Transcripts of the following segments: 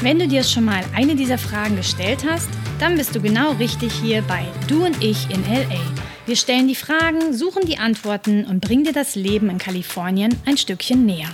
Wenn du dir schon mal eine dieser Fragen gestellt hast, dann bist du genau richtig hier bei Du und ich in LA. Wir stellen die Fragen, suchen die Antworten und bringen dir das Leben in Kalifornien ein Stückchen näher.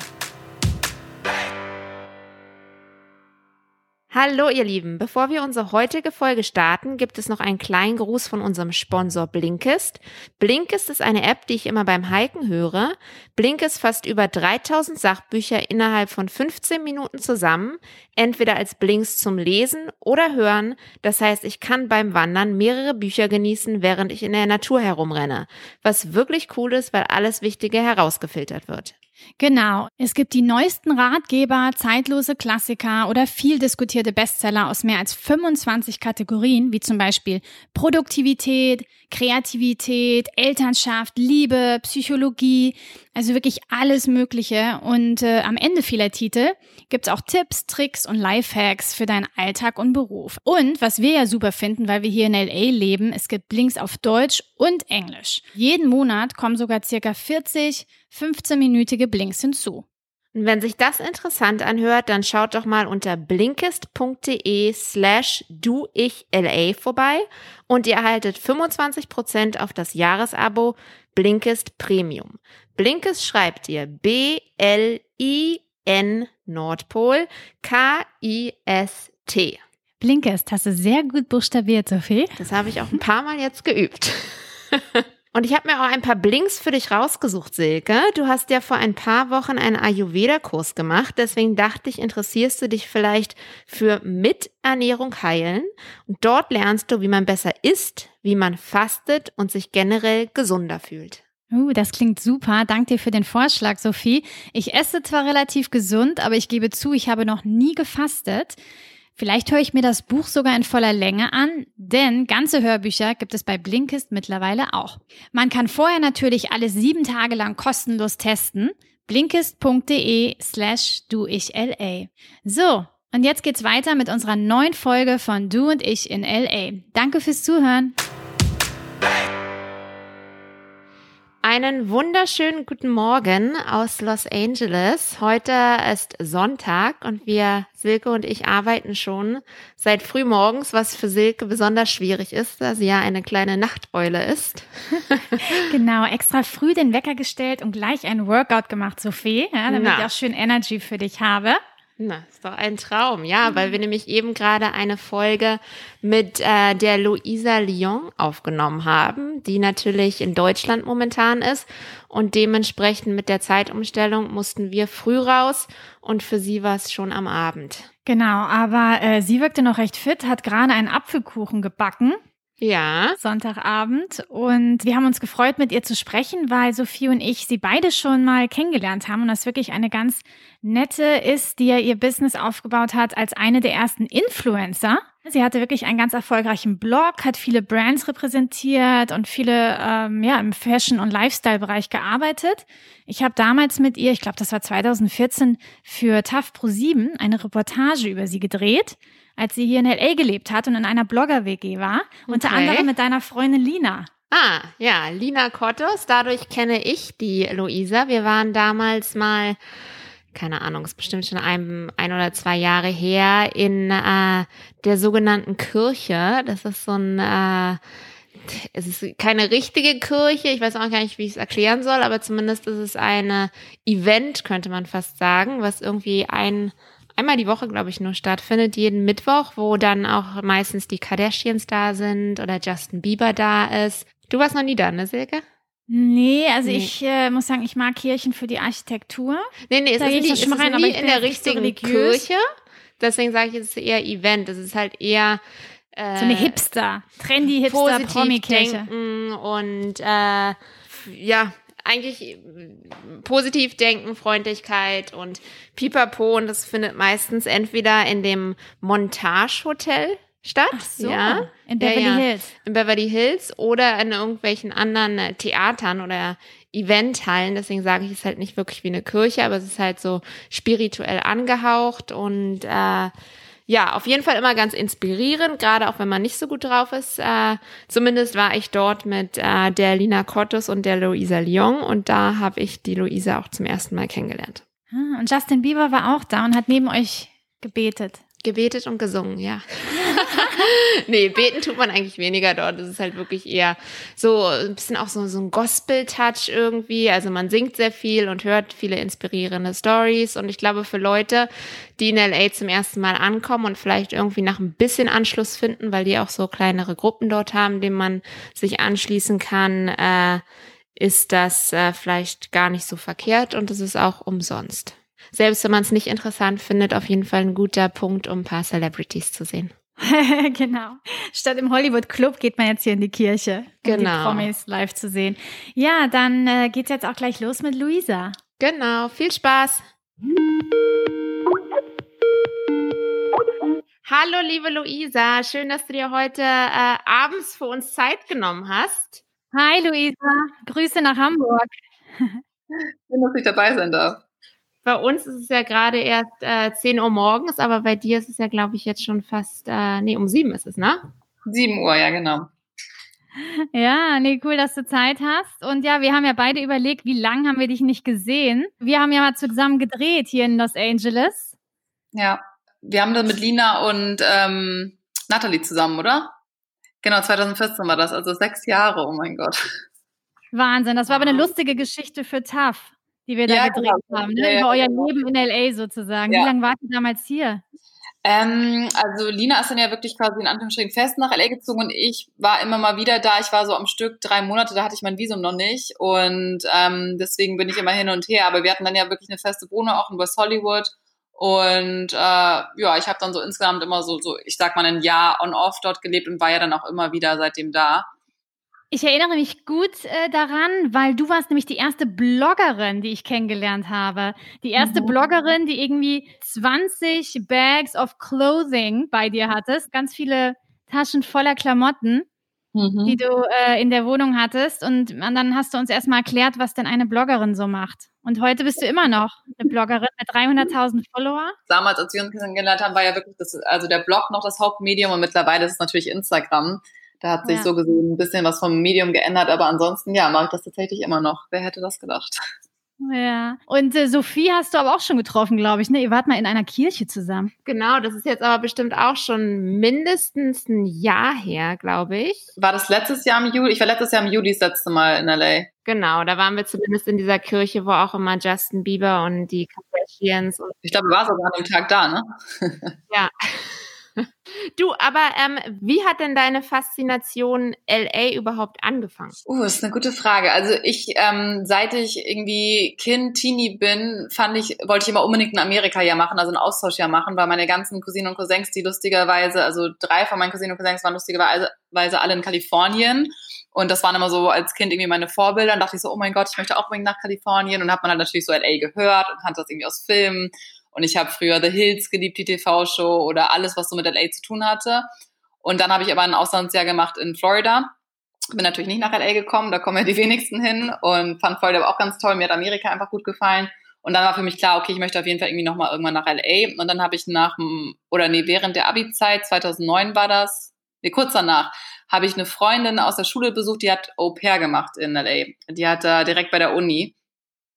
Hallo ihr Lieben, bevor wir unsere heutige Folge starten, gibt es noch einen kleinen Gruß von unserem Sponsor Blinkist. Blinkist ist eine App, die ich immer beim Hiken höre. Blinkist fasst über 3000 Sachbücher innerhalb von 15 Minuten zusammen, entweder als Blinks zum Lesen oder Hören. Das heißt, ich kann beim Wandern mehrere Bücher genießen, während ich in der Natur herumrenne. Was wirklich cool ist, weil alles Wichtige herausgefiltert wird. Genau. Es gibt die neuesten Ratgeber, zeitlose Klassiker oder viel diskutierte Bestseller aus mehr als 25 Kategorien, wie zum Beispiel Produktivität, Kreativität, Elternschaft, Liebe, Psychologie, also wirklich alles Mögliche. Und äh, am Ende vieler Titel gibt's auch Tipps, Tricks und Lifehacks für deinen Alltag und Beruf. Und was wir ja super finden, weil wir hier in LA leben, es gibt Links auf Deutsch und Englisch. Jeden Monat kommen sogar circa 40 15-minütige Blinks hinzu. Und wenn sich das interessant anhört, dann schaut doch mal unter blinkist.de slash duichla vorbei und ihr erhaltet 25% auf das Jahresabo Blinkist Premium. Blinkist schreibt ihr B-L-I-N Nordpol K-I-S-T. Blinkist, hast du sehr gut buchstabiert, Sophie. Das habe ich auch ein paar Mal jetzt geübt. Und ich habe mir auch ein paar Blinks für dich rausgesucht, Silke. Du hast ja vor ein paar Wochen einen Ayurveda-Kurs gemacht. Deswegen dachte ich, interessierst du dich vielleicht für Miternährung heilen. Und dort lernst du, wie man besser isst, wie man fastet und sich generell gesunder fühlt. Uh, das klingt super. Dank dir für den Vorschlag, Sophie. Ich esse zwar relativ gesund, aber ich gebe zu, ich habe noch nie gefastet. Vielleicht höre ich mir das Buch sogar in voller Länge an, denn ganze Hörbücher gibt es bei Blinkist mittlerweile auch. Man kann vorher natürlich alle sieben Tage lang kostenlos testen. Blinkist.de slash du ich LA. So, und jetzt geht's weiter mit unserer neuen Folge von Du und ich in LA. Danke fürs Zuhören. Einen wunderschönen guten Morgen aus Los Angeles. Heute ist Sonntag und wir, Silke und ich, arbeiten schon seit früh morgens, was für Silke besonders schwierig ist, da sie ja eine kleine Nachteule ist. genau, extra früh den Wecker gestellt und gleich ein Workout gemacht, Sophie, ja, damit Na. ich auch schön Energy für dich habe. Na, ist doch ein Traum, ja, weil wir nämlich eben gerade eine Folge mit äh, der Luisa Lyon aufgenommen haben, die natürlich in Deutschland momentan ist und dementsprechend mit der Zeitumstellung mussten wir früh raus und für sie war es schon am Abend. Genau, aber äh, sie wirkte noch recht fit, hat gerade einen Apfelkuchen gebacken. Ja. Sonntagabend. Und wir haben uns gefreut, mit ihr zu sprechen, weil Sophie und ich sie beide schon mal kennengelernt haben und das wirklich eine ganz nette ist, die ja ihr Business aufgebaut hat als eine der ersten Influencer. Sie hatte wirklich einen ganz erfolgreichen Blog, hat viele Brands repräsentiert und viele ähm, ja im Fashion- und Lifestyle-Bereich gearbeitet. Ich habe damals mit ihr, ich glaube, das war 2014, für TAF Pro 7 eine Reportage über sie gedreht als sie hier in LA gelebt hat und in einer Blogger-WG war. Okay. Unter anderem mit deiner Freundin Lina. Ah, ja, Lina Kottos. Dadurch kenne ich die Luisa. Wir waren damals mal, keine Ahnung, ist bestimmt schon ein, ein oder zwei Jahre her, in äh, der sogenannten Kirche. Das ist so ein äh, es ist keine richtige Kirche, ich weiß auch gar nicht, wie ich es erklären soll, aber zumindest ist es eine Event, könnte man fast sagen, was irgendwie ein einmal die Woche, glaube ich, nur stattfindet, jeden Mittwoch, wo dann auch meistens die Kardashians da sind oder Justin Bieber da ist. Du warst noch nie da, ne, Silke? Nee, also nee. ich äh, muss sagen, ich mag Kirchen für die Architektur. Nee, nee, es da ist, es ist rein, nie in der richtigen so Kirche. Deswegen sage ich, es ist eher Event. Es ist halt eher äh, so eine Hipster, trendy Hipster Promi-Kirche. Und äh, ja, eigentlich äh, positiv denken, Freundlichkeit und Pipapo und das findet meistens entweder in dem Montage Hotel statt. So, ja. in Beverly ja, ja. Hills. In Beverly Hills oder in irgendwelchen anderen äh, Theatern oder Eventhallen. Deswegen sage ich es halt nicht wirklich wie eine Kirche, aber es ist halt so spirituell angehaucht und äh, ja, auf jeden Fall immer ganz inspirierend, gerade auch wenn man nicht so gut drauf ist. Äh, zumindest war ich dort mit äh, der Lina Cottos und der Luisa Lyon und da habe ich die Luisa auch zum ersten Mal kennengelernt. Ah, Und Justin Bieber war auch da und hat neben euch gebetet. Gebetet und gesungen, ja. nee, beten tut man eigentlich weniger dort. Das ist halt wirklich eher so ein bisschen auch so, so ein Gospel-Touch irgendwie. Also man singt sehr viel und hört viele inspirierende Stories. Und ich glaube, für Leute, die in LA zum ersten Mal ankommen und vielleicht irgendwie nach ein bisschen Anschluss finden, weil die auch so kleinere Gruppen dort haben, denen man sich anschließen kann, äh, ist das äh, vielleicht gar nicht so verkehrt und es ist auch umsonst. Selbst wenn man es nicht interessant findet, auf jeden Fall ein guter Punkt, um ein paar Celebrities zu sehen. genau. Statt im Hollywood Club geht man jetzt hier in die Kirche, um die Genau. Promis live zu sehen. Ja, dann äh, geht's jetzt auch gleich los mit Luisa. Genau, viel Spaß. Hallo, liebe Luisa, schön, dass du dir heute äh, abends für uns Zeit genommen hast. Hi Luisa, Grüße nach Hamburg. Schön, dass ich dabei sein darf. Bei uns ist es ja gerade erst äh, 10 Uhr morgens, aber bei dir ist es ja, glaube ich, jetzt schon fast, äh, nee, um sieben ist es, ne? 7 Uhr, ja, genau. Ja, nee, cool, dass du Zeit hast. Und ja, wir haben ja beide überlegt, wie lange haben wir dich nicht gesehen? Wir haben ja mal zusammen gedreht hier in Los Angeles. Ja. Wir haben das mit Lina und ähm, Nathalie zusammen, oder? Genau, 2014 war das, also sechs Jahre, oh mein Gott. Wahnsinn, das war aber eine lustige Geschichte für TAF, die wir da Ja, gedreht genau. haben, ne? Über euer genau. Leben in LA sozusagen. Wie lange wart ihr damals hier? Ähm, also Lina ist dann ja wirklich quasi in Anführungsstrichen fest nach LA gezogen und ich war immer mal wieder da. Ich war so am Stück drei Monate, da hatte ich mein Visum noch nicht und ähm, deswegen bin ich immer hin und her. Aber wir hatten dann ja wirklich eine feste Wohnung auch in West Hollywood und äh, ja, ich habe dann so insgesamt immer so, so, ich sag mal ein Jahr on-off dort gelebt und war ja dann auch immer wieder seitdem da. Ich erinnere mich gut äh, daran, weil du warst nämlich die erste Bloggerin, die ich kennengelernt habe. Die erste Mhm. Bloggerin, die irgendwie 20 Bags of Clothing bei dir hattest, ganz viele Taschen voller Klamotten, Mhm. die du äh, in der Wohnung hattest. Und dann hast du uns erstmal erklärt, was denn eine Bloggerin so macht. Und heute bist du immer noch eine Bloggerin mit 300.000 Follower. damals, als wir uns kennengelernt haben, war ja wirklich das, also der Blog noch das Hauptmedium und mittlerweile ist es natürlich Instagram. Da hat sich Ja. so gesehen ein bisschen was vom Medium geändert, aber ansonsten, ja, mag ich das tatsächlich immer noch. Wer hätte das gedacht? Ja. Und äh, Sophie hast du aber auch schon getroffen, glaube ich. Ne? Ihr wart mal in einer Kirche zusammen. Genau, das ist jetzt aber bestimmt auch schon mindestens ein Jahr her, glaube ich. War das letztes Jahr im Juli? Ich war letztes Jahr im Juli das letzte Mal in LA. Genau, da waren wir zumindest in dieser Kirche, wo auch immer Justin Bieber und die Kardashians und Ich glaube, war sogar an dem Tag da, ne? ja. Du, aber ähm, wie hat denn deine Faszination LA überhaupt angefangen? Uh, das ist eine gute Frage. Also ich, ähm, seit ich irgendwie Kind, Teenie bin, fand ich, wollte ich immer unbedingt ein Amerika-Jahr machen, also ein Austauschjahr machen, weil meine ganzen Cousinen und Cousins, die lustigerweise, also drei von meinen Cousinen und Cousins waren lustigerweise alle in Kalifornien. Und das waren immer so als Kind irgendwie meine Vorbilder. Und dachte ich so, oh mein Gott, ich möchte auch unbedingt nach Kalifornien. Und hat man halt natürlich so LA gehört und kannte das irgendwie aus Filmen. Und ich habe früher The Hills geliebt, die TV-Show oder alles, was so mit LA zu tun hatte. Und dann habe ich aber ein Auslandsjahr gemacht in Florida. Bin natürlich nicht nach LA gekommen, da kommen ja die wenigsten hin und fand Florida aber auch ganz toll. Mir hat Amerika einfach gut gefallen. Und dann war für mich klar, okay, ich möchte auf jeden Fall irgendwie nochmal irgendwann nach LA. Und dann habe ich nach oder nee, während der Abi-Zeit, 2009 war das, nee, kurz danach, habe ich eine Freundin aus der Schule besucht, die hat Au pair gemacht in LA. Die hat da direkt bei der Uni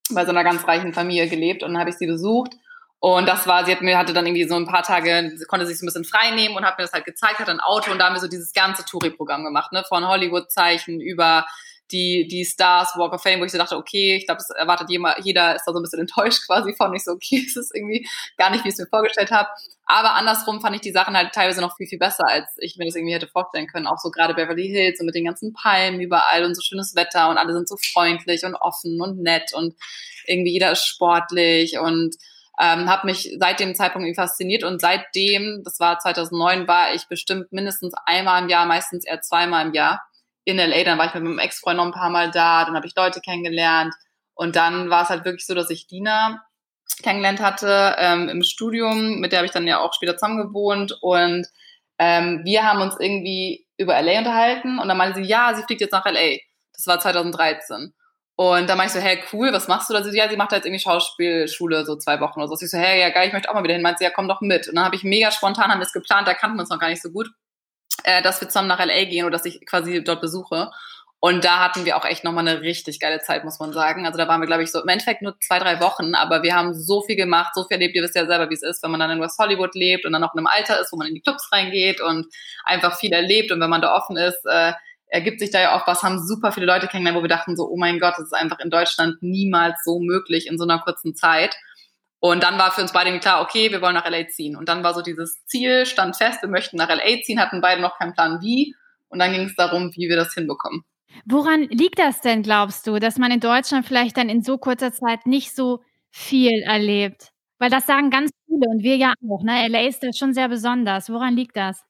bei so einer ganz reichen Familie gelebt und dann habe ich sie besucht. Und das war, sie hat mir, hatte dann irgendwie so ein paar Tage, konnte sich so ein bisschen frei nehmen und hat mir das halt gezeigt, hat ein Auto und da haben wir so dieses ganze Touri-Programm gemacht, ne, von Hollywood-Zeichen über die, die Stars, Walk of Fame, wo ich so dachte, okay, ich glaube, das erwartet jeder, jeder ist da so ein bisschen enttäuscht quasi von. Ich so, okay, es ist irgendwie gar nicht, wie ich es mir vorgestellt habe. Aber andersrum fand ich die Sachen halt teilweise noch viel, viel besser, als ich mir das irgendwie hätte vorstellen können. Auch so gerade Beverly Hills und mit den ganzen Palmen überall und so schönes Wetter und alle sind so freundlich und offen und nett und irgendwie jeder ist sportlich und ähm, habe mich seit dem Zeitpunkt irgendwie fasziniert und seitdem, das war 2009, war ich bestimmt mindestens einmal im Jahr, meistens eher zweimal im Jahr in LA. Dann war ich mit meinem Ex-Freund noch ein paar Mal da, dann habe ich Leute kennengelernt und dann war es halt wirklich so, dass ich Dina kennengelernt hatte ähm, im Studium, mit der habe ich dann ja auch später zusammen gewohnt und Ähm, wir haben uns irgendwie über LA unterhalten und dann meinte sie, ja, sie fliegt jetzt nach LA. Das war 2013. Und dann meinte ich so, hey, cool, was machst du da? Sie, ja, sie macht jetzt irgendwie Schauspielschule, so zwei Wochen oder so. Ich so, hey, ja, geil, ich möchte auch mal wieder hin. Meinte sie, ja, komm doch mit. Und dann habe ich mega spontan, haben wir es geplant, da kannten wir uns noch gar nicht so gut, äh, dass wir zusammen nach L.A. gehen oder dass ich quasi dort besuche. Und da hatten wir auch echt nochmal eine richtig geile Zeit, muss man sagen. Also da waren wir, glaube ich, so im Endeffekt nur zwei, drei Wochen, aber wir haben so viel gemacht, so viel erlebt. Ihr wisst ja selber, wie es ist, wenn man dann in West Hollywood lebt und dann noch in einem Alter ist, wo man in die Clubs reingeht und einfach viel erlebt. Und wenn man da offen ist, äh, ergibt sich da ja auch was, haben super viele Leute kennengelernt, wo wir dachten so, oh mein Gott, das ist einfach in Deutschland niemals so möglich in so einer kurzen Zeit. Und dann war für uns beide klar, okay, wir wollen nach LA ziehen. Und dann war so dieses Ziel, stand fest, wir möchten nach LA ziehen, hatten beide noch keinen Plan wie. Und dann ging es darum, wie wir das hinbekommen. Woran liegt das denn, glaubst du, dass man in Deutschland vielleicht dann in so kurzer Zeit nicht so viel erlebt? Weil das sagen ganz viele und wir ja auch. Ne? LA ist da schon sehr besonders. Woran liegt das?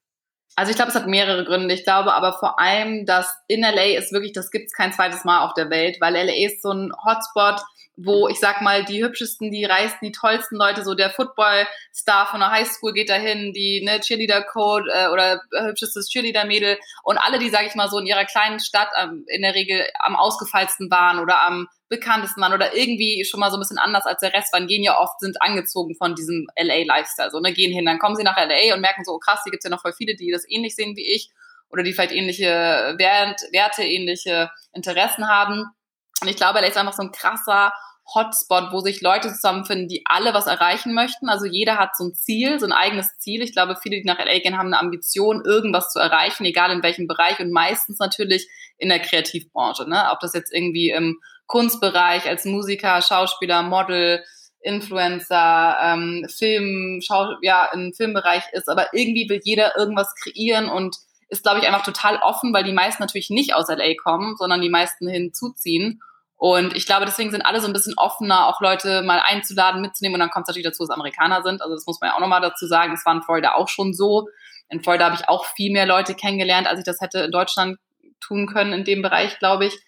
Also ich glaube, es hat mehrere Gründe. Ich glaube aber vor allem, dass in LA ist wirklich, das gibt es kein zweites Mal auf der Welt, weil LA ist so ein Hotspot, wo ich sag mal, die hübschesten, die reichsten, die tollsten Leute, so der Football-Star von der Highschool geht dahin, die ne, Cheerleader-Code äh, oder hübschestes Cheerleader-Mädel und alle, die, sag ich mal, so in ihrer kleinen Stadt ähm, in der Regel am ausgefallsten waren oder am bekanntesten waren oder irgendwie schon mal so ein bisschen anders als der Rest waren, gehen ja oft, sind angezogen von diesem LA-Lifestyle, so, ne, gehen hin, dann kommen sie nach LA und merken so, oh krass, hier gibt's ja noch voll viele, die das ähnlich sehen wie ich oder die vielleicht ähnliche Wert, Werte, ähnliche Interessen haben. Und ich glaube, LA ist einfach so ein krasser Hotspot, wo sich Leute zusammenfinden, die alle was erreichen möchten. Also jeder hat so ein Ziel, so ein eigenes Ziel. Ich glaube, viele, die nach LA gehen, haben eine Ambition, irgendwas zu erreichen, egal in welchem Bereich und meistens natürlich in der Kreativbranche. Ne? Ob das jetzt irgendwie im Kunstbereich als Musiker, Schauspieler, Model, Influencer, ähm, Film, Schau ja, im Filmbereich ist, aber irgendwie will jeder irgendwas kreieren und ist, glaube ich, einfach total offen, weil die meisten natürlich nicht aus LA kommen, sondern die meisten hinzuziehen. Und ich glaube, deswegen sind alle so ein bisschen offener, auch Leute mal einzuladen, mitzunehmen. Und dann kommt es natürlich dazu, dass Amerikaner sind. Also das muss man ja auch nochmal dazu sagen. Das war in Florida auch schon so. In Florida habe ich auch viel mehr Leute kennengelernt, als ich das hätte in Deutschland tun können in dem Bereich, glaube ich.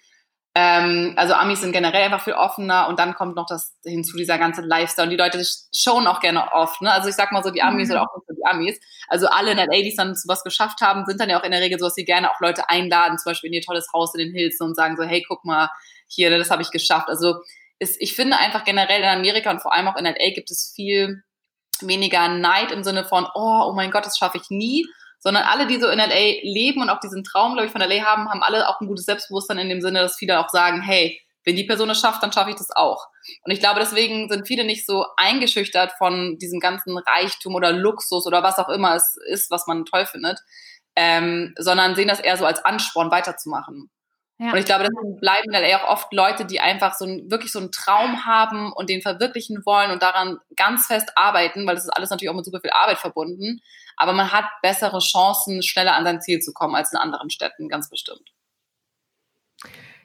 Ähm, also Amis sind generell einfach viel offener und dann kommt noch das hinzu, dieser ganze Lifestyle. Und die Leute showen auch gerne oft. Ne? Also ich sag mal so, die Amis mhm. oder auch nicht so die Amis. Also alle in der die dann zu was geschafft haben, sind dann ja auch in der Regel so, dass sie gerne auch Leute einladen, zum Beispiel in ihr tolles Haus in den Hills und sagen so, hey, guck mal, hier, das habe ich geschafft. Also ist, ich finde einfach generell in Amerika und vor allem auch in LA gibt es viel weniger Neid im Sinne von, oh, oh mein Gott, das schaffe ich nie, sondern alle, die so in LA leben und auch diesen Traum, glaube ich, von LA haben, haben alle auch ein gutes Selbstbewusstsein in dem Sinne, dass viele auch sagen, hey, wenn die Person es schafft, dann schaffe ich das auch. Und ich glaube, deswegen sind viele nicht so eingeschüchtert von diesem ganzen Reichtum oder Luxus oder was auch immer es ist, was man toll findet, ähm, sondern sehen das eher so als Ansporn, weiterzumachen. Ja. Und ich glaube, deswegen bleiben dann eher auch oft Leute, die einfach so ein, wirklich so einen Traum haben und den verwirklichen wollen und daran ganz fest arbeiten, weil das ist alles natürlich auch mit super viel Arbeit verbunden. Aber man hat bessere Chancen, schneller an sein Ziel zu kommen als in anderen Städten, ganz bestimmt.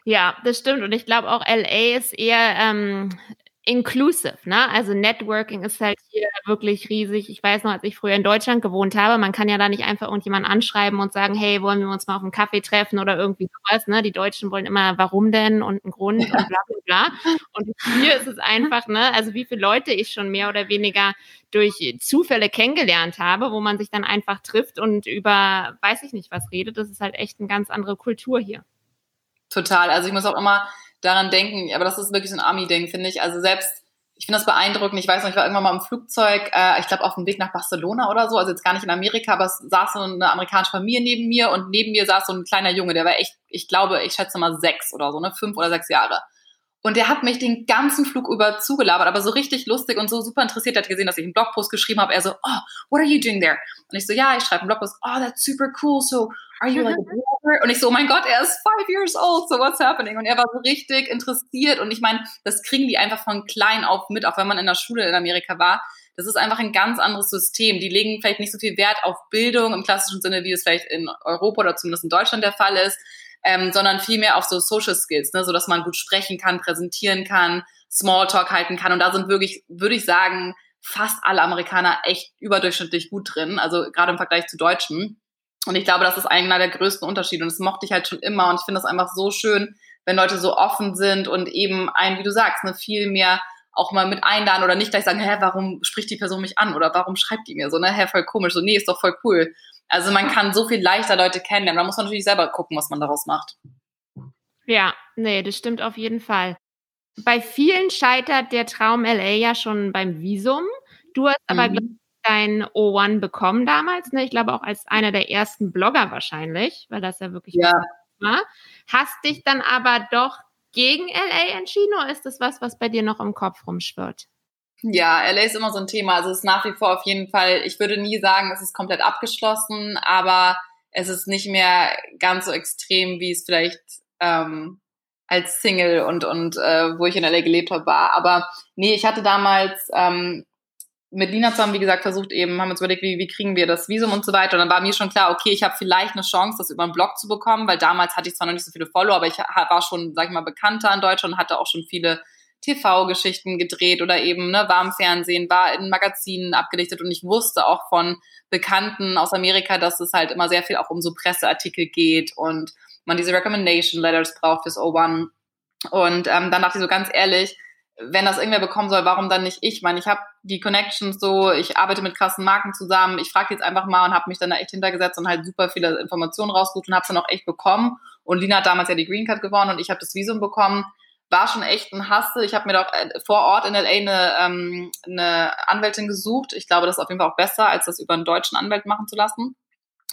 Ja, das stimmt. Und ich glaube auch LA ist eher ähm, inclusive, ne? Also Networking ist halt hier wirklich riesig. Ich weiß noch, als ich früher in Deutschland gewohnt habe, man kann ja da nicht einfach irgendjemanden anschreiben und sagen, hey, wollen wir uns mal auf einen Kaffee treffen oder irgendwie sowas, ne? Die Deutschen wollen immer, warum denn und einen Grund und bla bla bla. Und hier ist es einfach, ne? Also wie viele Leute ich schon mehr oder weniger durch Zufälle kennengelernt habe, wo man sich dann einfach trifft und über, weiß ich nicht, was redet. Das ist halt echt eine ganz andere Kultur hier. Total. Also ich muss auch immer daran denken, aber das ist wirklich so ein Army-Ding, finde ich. Also selbst, ich finde das beeindruckend. Ich weiß noch, ich war irgendwann mal im Flugzeug, äh, ich glaube auf dem Weg nach Barcelona oder so, also jetzt gar nicht in Amerika, aber es saß so eine amerikanische Familie neben mir und neben mir saß so ein kleiner Junge, der war echt, ich glaube, ich schätze mal sechs oder so, ne, fünf oder sechs Jahre. Und der hat mich den ganzen Flug über zugelabert, aber so richtig lustig und so super interessiert. Er hat gesehen, dass ich einen Blogpost geschrieben habe. Er so, oh, what are you doing there? Und ich so, ja, ich schreibe einen Blogpost. Oh, that's super cool. So, are you like a blogger? Und ich so, oh mein Gott, er ist five years old. So, what's happening? Und er war so richtig interessiert. Und ich meine, das kriegen die einfach von klein auf mit, auch wenn man in der Schule in Amerika war. Das ist einfach ein ganz anderes System. Die legen vielleicht nicht so viel Wert auf Bildung im klassischen Sinne, wie es vielleicht in Europa oder zumindest in Deutschland der Fall ist ähm, sondern vielmehr auf so Social Skills, ne, so dass man gut sprechen kann, präsentieren kann, Smalltalk halten kann. Und da sind wirklich, würde ich sagen, fast alle Amerikaner echt überdurchschnittlich gut drin, also gerade im Vergleich zu Deutschen. Und ich glaube, das ist einer der größten Unterschiede. Und das mochte ich halt schon immer. Und ich finde das einfach so schön, wenn Leute so offen sind und eben ein, wie du sagst, ne, viel mehr auch mal mit einladen oder nicht gleich sagen, hä, warum spricht die Person mich an oder warum schreibt die mir so, ne, hä, voll komisch, so, nee, ist doch voll cool. Also man kann so viel leichter Leute kennenlernen. Da muss man natürlich selber gucken, was man daraus macht. Ja, nee, das stimmt auf jeden Fall. Bei vielen scheitert der Traum LA ja schon beim Visum. Du hast aber mhm. Dein O1 bekommen damals, ne? Ich glaube auch als einer der ersten Blogger wahrscheinlich, weil das ja wirklich ja. war. Hast dich dann aber doch gegen LA entschieden oder ist das was, was bei dir noch im Kopf rumschwirrt? Ja, LA ist immer so ein Thema. Also es ist nach wie vor auf jeden Fall, ich würde nie sagen, es ist komplett abgeschlossen, aber es ist nicht mehr ganz so extrem, wie es vielleicht ähm, als Single und, und äh, wo ich in LA gelebt habe, war. Aber nee, ich hatte damals ähm, mit Lina zusammen, wie gesagt, versucht eben, haben uns überlegt, wie, wie kriegen wir das Visum und so weiter. Und dann war mir schon klar, okay, ich habe vielleicht eine Chance, das über einen Blog zu bekommen, weil damals hatte ich zwar noch nicht so viele Follower, aber ich war schon, sag ich mal, bekannter in Deutschland hatte auch schon viele TV-Geschichten gedreht oder eben ne, war im Fernsehen, war in Magazinen abgedichtet und ich wusste auch von Bekannten aus Amerika, dass es halt immer sehr viel auch um so Presseartikel geht und man diese Recommendation Letters braucht fürs O1. Und ähm, dann dachte ich so ganz ehrlich, wenn das irgendwer bekommen soll, warum dann nicht ich? Ich meine, ich habe die Connections so, ich arbeite mit krassen Marken zusammen, ich frage jetzt einfach mal und habe mich dann da echt hintergesetzt und halt super viele Informationen rausgesucht und habe es dann auch echt bekommen. Und Lina hat damals ja die Green Card gewonnen und ich habe das Visum bekommen. War schon echt ein Hassel. Ich habe mir doch äh, vor Ort in LA eine, ähm, eine Anwältin gesucht. Ich glaube, das ist auf jeden Fall auch besser, als das über einen deutschen Anwalt machen zu lassen.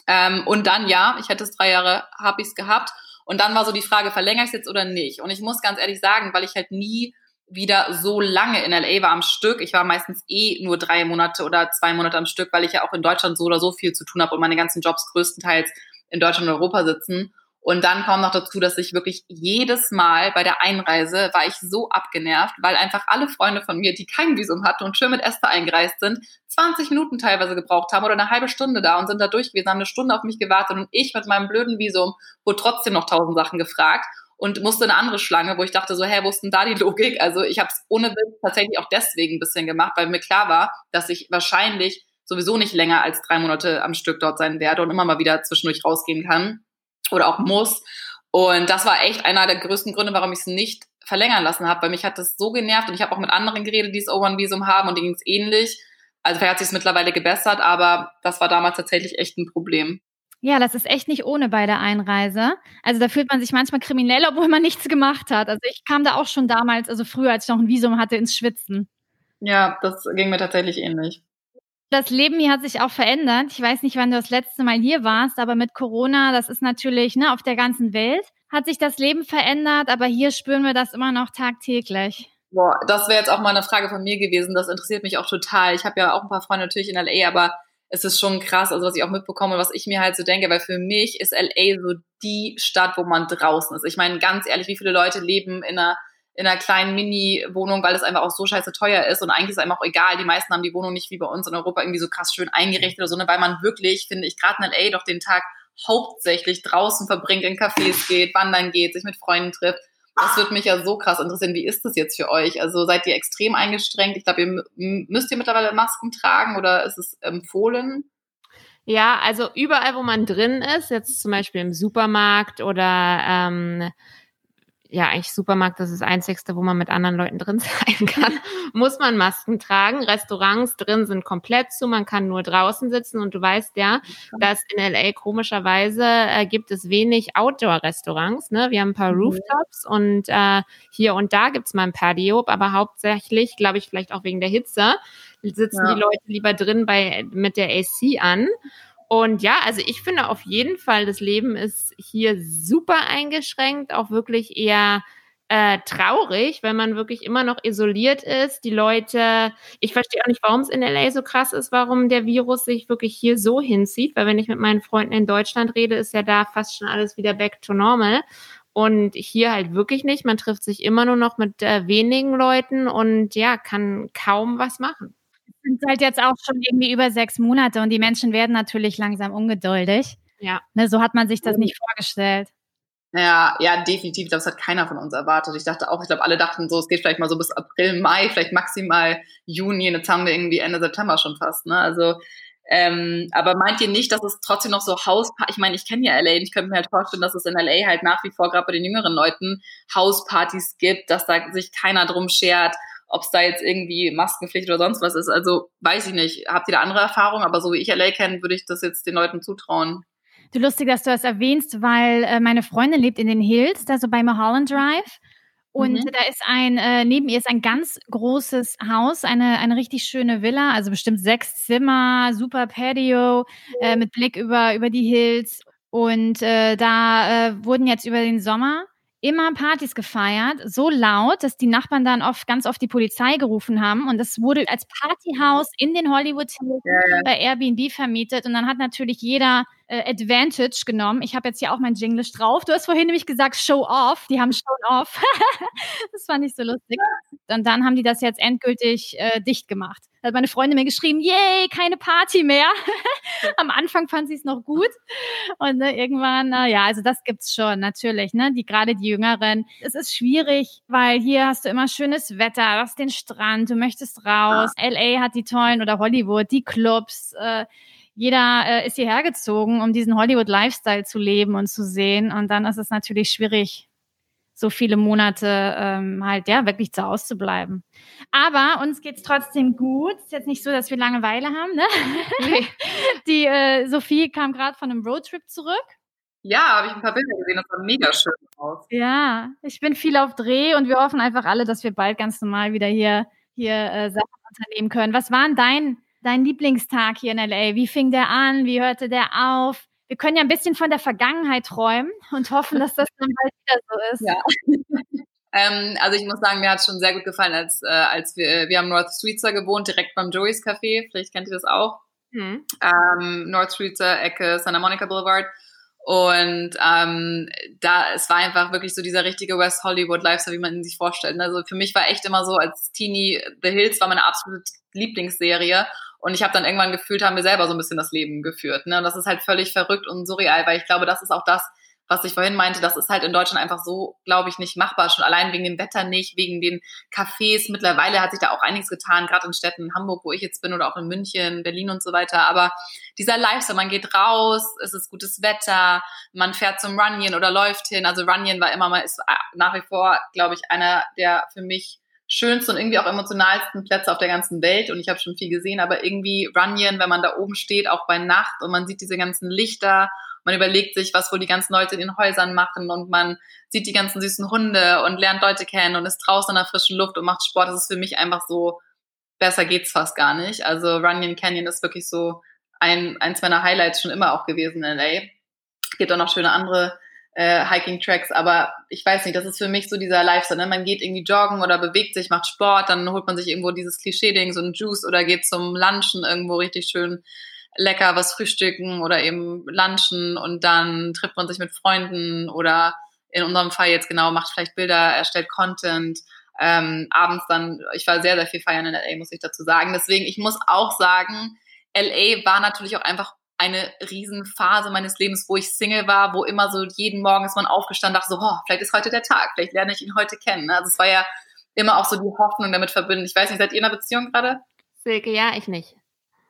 Ähm, und dann, ja, ich hätte es drei Jahre, habe ich es gehabt. Und dann war so die Frage, verlängere ich es jetzt oder nicht? Und ich muss ganz ehrlich sagen, weil ich halt nie wieder so lange in LA war am Stück. Ich war meistens eh nur drei Monate oder zwei Monate am Stück, weil ich ja auch in Deutschland so oder so viel zu tun habe und meine ganzen Jobs größtenteils in Deutschland und Europa sitzen. Und dann kam noch dazu, dass ich wirklich jedes Mal bei der Einreise war ich so abgenervt, weil einfach alle Freunde von mir, die kein Visum hatten und schön mit Esther eingereist sind, 20 Minuten teilweise gebraucht haben oder eine halbe Stunde da und sind da durch gewesen, haben eine Stunde auf mich gewartet und ich mit meinem blöden Visum wurde trotzdem noch tausend Sachen gefragt und musste eine andere Schlange, wo ich dachte so, hä, wo ist denn da die Logik? Also ich habe es ohne Witz tatsächlich auch deswegen ein bisschen gemacht, weil mir klar war, dass ich wahrscheinlich sowieso nicht länger als drei Monate am Stück dort sein werde und immer mal wieder zwischendurch rausgehen kann oder auch muss. Und das war echt einer der größten Gründe, warum ich es nicht verlängern lassen habe, weil mich hat das so genervt und ich habe auch mit anderen geredet, die das O1-Visum haben und denen ging es ähnlich. Also vielleicht hat sich mittlerweile gebessert, aber das war damals tatsächlich echt ein Problem. Ja, das ist echt nicht ohne bei der Einreise. Also da fühlt man sich manchmal kriminell, obwohl man nichts gemacht hat. Also ich kam da auch schon damals, also früher, als ich noch ein Visum hatte, ins Schwitzen. Ja, das ging mir tatsächlich ähnlich. Das Leben hier hat sich auch verändert. Ich weiß nicht, wann du das letzte Mal hier warst, aber mit Corona, das ist natürlich ne, auf der ganzen Welt, hat sich das Leben verändert, aber hier spüren wir das immer noch tagtäglich. Boah, das wäre jetzt auch mal eine Frage von mir gewesen. Das interessiert mich auch total. Ich habe ja auch ein paar Freunde natürlich in LA, aber es ist schon krass, also was ich auch mitbekomme und was ich mir halt so denke, weil für mich ist LA so die Stadt, wo man draußen ist. Ich meine, ganz ehrlich, wie viele Leute leben in einer in einer kleinen Mini-Wohnung, weil es einfach auch so scheiße teuer ist und eigentlich ist es einem auch egal. Die meisten haben die Wohnung nicht wie bei uns in Europa irgendwie so krass schön eingerichtet oder so, ne, weil man wirklich, finde ich, gerade in LA doch den Tag hauptsächlich draußen verbringt, in Cafés geht, wandern geht, sich mit Freunden trifft. Das würde mich ja so krass interessieren. Wie ist das jetzt für euch? Also seid ihr extrem eingestrengt? Ich glaube, ihr müsst ihr mittlerweile Masken tragen oder ist es empfohlen? Ja, also überall, wo man drin ist, jetzt zum Beispiel im Supermarkt oder ähm, ja eigentlich Supermarkt, das ist das Einzigste, wo man mit anderen Leuten drin sein kann, muss man Masken tragen. Restaurants drin sind komplett zu, man kann nur draußen sitzen und du weißt ja, dass in LA komischerweise äh, gibt es wenig Outdoor-Restaurants. Ne? Wir haben ein paar mhm. Rooftops und äh, hier und da gibt's mal ein Patio, aber hauptsächlich, glaube ich, vielleicht auch wegen der Hitze, sitzen ja. die Leute lieber drin bei mit der AC an. Und ja, also ich finde auf jeden Fall, das Leben ist hier super eingeschränkt, auch wirklich eher äh, traurig, wenn man wirklich immer noch isoliert ist. Die Leute, ich verstehe auch nicht, warum es in LA so krass ist, warum der Virus sich wirklich hier so hinzieht, weil wenn ich mit meinen Freunden in Deutschland rede, ist ja da fast schon alles wieder back to normal. Und hier halt wirklich nicht. Man trifft sich immer nur noch mit äh, wenigen Leuten und ja, kann kaum was machen sind halt jetzt auch schon irgendwie über sechs Monate und die Menschen werden natürlich langsam ungeduldig. Ja. Ne, so hat man sich das nicht vorgestellt. Ja, ja, definitiv. Das hat keiner von uns erwartet. Ich dachte auch, ich glaube, alle dachten so, es geht vielleicht mal so bis April, Mai, vielleicht maximal Juni. Und jetzt haben wir irgendwie Ende September schon fast. Ne? Also, ähm, aber meint ihr nicht, dass es trotzdem noch so Hauspartys, ich meine, ich kenne ja LA und ich könnte mir halt vorstellen, dass es in LA halt nach wie vor gerade bei den jüngeren Leuten Hauspartys gibt, dass da sich keiner drum schert, ob es da jetzt irgendwie Maskenpflicht oder sonst was ist. Also weiß ich nicht. Habt ihr da andere Erfahrungen? Aber so wie ich LA kenne, würde ich das jetzt den Leuten zutrauen. Du lustig, dass du das erwähnst, weil äh, meine Freundin lebt in den Hills, da so bei Mulholland Drive. Und mhm. da ist ein, äh, neben ihr ist ein ganz großes Haus, eine, eine richtig schöne Villa, also bestimmt sechs Zimmer, super Patio, äh, mit Blick über, über die Hills. Und äh, da äh, wurden jetzt über den Sommer immer Partys gefeiert, so laut, dass die Nachbarn dann oft ganz oft die Polizei gerufen haben. Und das wurde als Partyhaus in den Hollywood Hills bei Airbnb vermietet. Und dann hat natürlich jeder äh, Advantage genommen. Ich habe jetzt hier auch mein Jinglish drauf. Du hast vorhin nämlich gesagt Show Off. Die haben Show Off. das fand ich so lustig. Und dann haben die das jetzt endgültig äh, dicht gemacht. Da hat meine Freundin mir geschrieben, yay, keine Party mehr. Am Anfang fand sie es noch gut. Und ne, irgendwann, na ja, also das gibt's schon, natürlich, ne? Die, gerade die Jüngeren. Es ist schwierig, weil hier hast du immer schönes Wetter, du hast den Strand, du möchtest raus. Ja. LA hat die tollen oder Hollywood, die Clubs, äh, jeder äh, ist hierher gezogen, um diesen Hollywood-Lifestyle zu leben und zu sehen. Und dann ist es natürlich schwierig, so viele Monate ähm, halt ja wirklich zu Hause zu bleiben. Aber uns geht's trotzdem gut. Ist jetzt nicht so, dass wir Langeweile haben. Ne? Nee. Die äh, Sophie kam gerade von einem Roadtrip zurück. Ja, habe ich ein paar Bilder gesehen. Das sah mega schön aus. Ja, ich bin viel auf Dreh und wir hoffen einfach alle, dass wir bald ganz normal wieder hier hier äh, Sachen unternehmen können. Was war denn dein dein Lieblingstag hier in LA? Wie fing der an? Wie hörte der auf? Wir können ja ein bisschen von der Vergangenheit träumen und hoffen, dass das dann bald wieder so ist. Ja. ähm, also ich muss sagen, mir hat es schon sehr gut gefallen, als, äh, als wir, wir haben North Streetzer gewohnt, direkt beim Joey's Café. Vielleicht kennt ihr das auch. Mhm. Ähm, North Streetzer, Ecke Santa Monica Boulevard. Und ähm, da, es war einfach wirklich so dieser richtige West Hollywood Lifestyle, wie man ihn sich vorstellt. Also für mich war echt immer so, als Teenie, The Hills war meine absolute Lieblingsserie. Und ich habe dann irgendwann gefühlt, haben wir selber so ein bisschen das Leben geführt. Ne? Und das ist halt völlig verrückt und surreal, weil ich glaube, das ist auch das, was ich vorhin meinte, das ist halt in Deutschland einfach so, glaube ich, nicht machbar. Schon allein wegen dem Wetter nicht, wegen den Cafés. Mittlerweile hat sich da auch einiges getan, gerade in Städten, Hamburg, wo ich jetzt bin, oder auch in München, Berlin und so weiter. Aber dieser Lifestyle, man geht raus, es ist gutes Wetter, man fährt zum Runyon oder läuft hin. Also Runyon war immer mal, ist nach wie vor, glaube ich, einer der für mich schönsten und irgendwie auch emotionalsten Plätze auf der ganzen Welt und ich habe schon viel gesehen, aber irgendwie Runyon, wenn man da oben steht, auch bei Nacht und man sieht diese ganzen Lichter, man überlegt sich, was wohl die ganzen Leute in den Häusern machen und man sieht die ganzen süßen Hunde und lernt Leute kennen und ist draußen in der frischen Luft und macht Sport. Das ist für mich einfach so, besser geht's fast gar nicht. Also Runyon Canyon ist wirklich so ein, eins meiner Highlights schon immer auch gewesen in LA. Gibt auch noch schöne andere äh, Hiking-Tracks, aber ich weiß nicht, das ist für mich so dieser Lifestyle. Ne? Man geht irgendwie joggen oder bewegt sich, macht Sport, dann holt man sich irgendwo dieses Klischee-Ding, so ein Juice oder geht zum Lunchen irgendwo richtig schön lecker was frühstücken oder eben lunchen und dann trifft man sich mit Freunden oder in unserem Fall jetzt genau, macht vielleicht Bilder, erstellt Content. Ähm, abends dann, ich war sehr, sehr viel feiern in LA, muss ich dazu sagen. Deswegen, ich muss auch sagen, LA war natürlich auch einfach eine Riesenphase meines Lebens, wo ich Single war, wo immer so jeden Morgen ist man aufgestanden, dachte so, oh, vielleicht ist heute der Tag, vielleicht lerne ich ihn heute kennen. Also es war ja immer auch so die Hoffnung damit verbunden. Ich weiß nicht, seid ihr in einer Beziehung gerade? Silke, ja, ich nicht.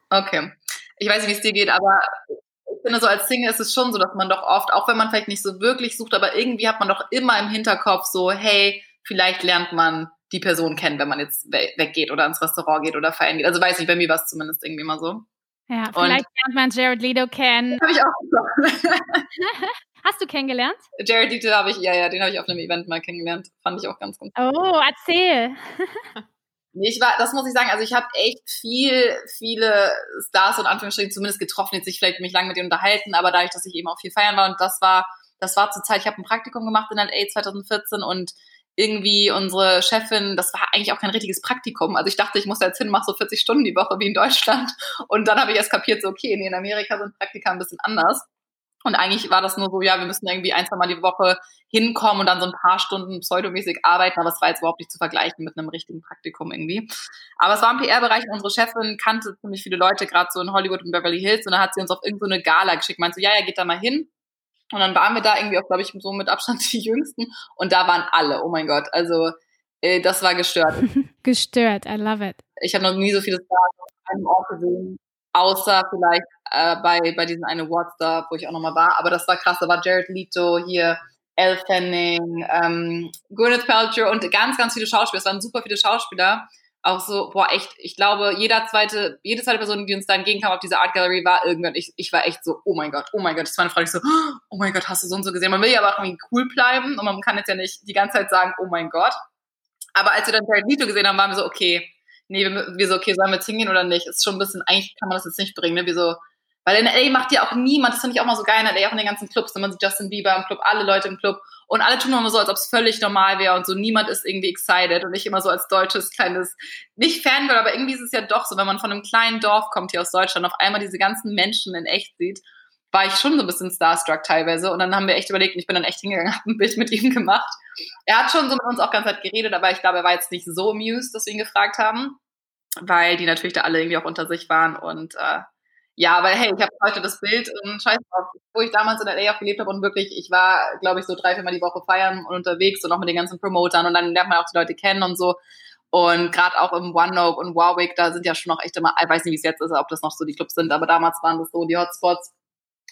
Okay. Ich weiß nicht, wie es dir geht, aber ich finde so als Single ist es schon so, dass man doch oft, auch wenn man vielleicht nicht so wirklich sucht, aber irgendwie hat man doch immer im Hinterkopf so, hey, vielleicht lernt man die Person kennen, wenn man jetzt weggeht oder ins Restaurant geht oder feiern geht. Also weiß nicht, bei mir war es zumindest irgendwie immer so. Ja, vielleicht lernt man Jared Leto kennen. Habe ich auch gesagt. Hast du kennengelernt? Jared Leto habe ich, ja, ja, den habe ich auf einem Event mal kennengelernt. Fand ich auch ganz gut. Oh, erzähl. Nee, ich war, das muss ich sagen, also ich habe echt viel, viele Stars und Anführungsstrichen zumindest getroffen, jetzt nicht vielleicht mich lange mit denen unterhalten, aber dadurch, dass ich eben auch viel feiern war und das war, das war zur Zeit, ich habe ein Praktikum gemacht in LA 2014 und irgendwie unsere Chefin, das war eigentlich auch kein richtiges Praktikum. Also ich dachte, ich muss da jetzt hin, mache so 40 Stunden die Woche wie in Deutschland. Und dann habe ich erst kapiert, so okay, in Amerika sind Praktika ein bisschen anders. Und eigentlich war das nur so, ja, wir müssen irgendwie ein, zwei Mal die Woche hinkommen und dann so ein paar Stunden pseudomäßig arbeiten, aber es war jetzt überhaupt nicht zu vergleichen mit einem richtigen Praktikum irgendwie. Aber es war im PR-Bereich und unsere Chefin kannte ziemlich viele Leute, gerade so in Hollywood und Beverly Hills, und dann hat sie uns auf irgendeine so Gala geschickt, meinte so, ja, ja, geht da mal hin. Und dann waren wir da irgendwie auch, glaube ich, so mit Abstand die Jüngsten. Und da waren alle, oh mein Gott. Also äh, das war gestört. gestört, I love it. Ich habe noch nie so viele Stars auf einem Ort gesehen, außer vielleicht äh, bei, bei diesen einen Awards da, wo ich auch nochmal war. Aber das war krass. Da war Jared Leto hier, Elle Fanning, ähm, Gwyneth Paltrow und ganz, ganz viele Schauspieler. Es waren super viele Schauspieler. Auch so, boah, echt, ich glaube, jeder zweite, jede zweite Person, die uns da entgegenkam auf dieser Art Gallery, war irgendwann, ich, ich war echt so, oh mein Gott, oh mein Gott. Das war eine Frage, ich so, oh mein Gott, hast du so und so gesehen? Man will ja aber auch irgendwie cool bleiben und man kann jetzt ja nicht die ganze Zeit sagen, oh mein Gott. Aber als wir dann Leto gesehen haben, waren wir so, okay, nee, wir, wir so, okay, sollen wir jetzt hingehen oder nicht? Ist schon ein bisschen, eigentlich kann man das jetzt nicht bringen, ne? Wir so, weil in LA macht ja auch niemand, das finde ich auch mal so geil in LA, auch in den ganzen Clubs, wenn man sieht Justin Bieber im Club, alle Leute im Club und alle tun immer so, als ob es völlig normal wäre und so niemand ist irgendwie excited und ich immer so als deutsches kleines, nicht Fangirl, aber irgendwie ist es ja doch so, wenn man von einem kleinen Dorf kommt hier aus Deutschland, auf einmal diese ganzen Menschen in echt sieht, war ich schon so ein bisschen starstruck teilweise und dann haben wir echt überlegt und ich bin dann echt hingegangen, habe ein Bild mit ihm gemacht. Er hat schon so mit uns auch ganz Zeit geredet, aber ich glaube, er war jetzt nicht so amused, dass wir ihn gefragt haben, weil die natürlich da alle irgendwie auch unter sich waren und äh, ja, aber hey, ich habe heute das Bild und scheiß drauf, wo ich damals in LA auch gelebt habe und wirklich, ich war, glaube ich, so drei, viermal die Woche feiern und unterwegs und auch mit den ganzen Promotern und dann lernt man auch die Leute kennen und so. Und gerade auch im OneNote und Warwick, da sind ja schon noch echt immer, ich weiß nicht, wie es jetzt ist, ob das noch so die Clubs sind, aber damals waren das so die Hotspots.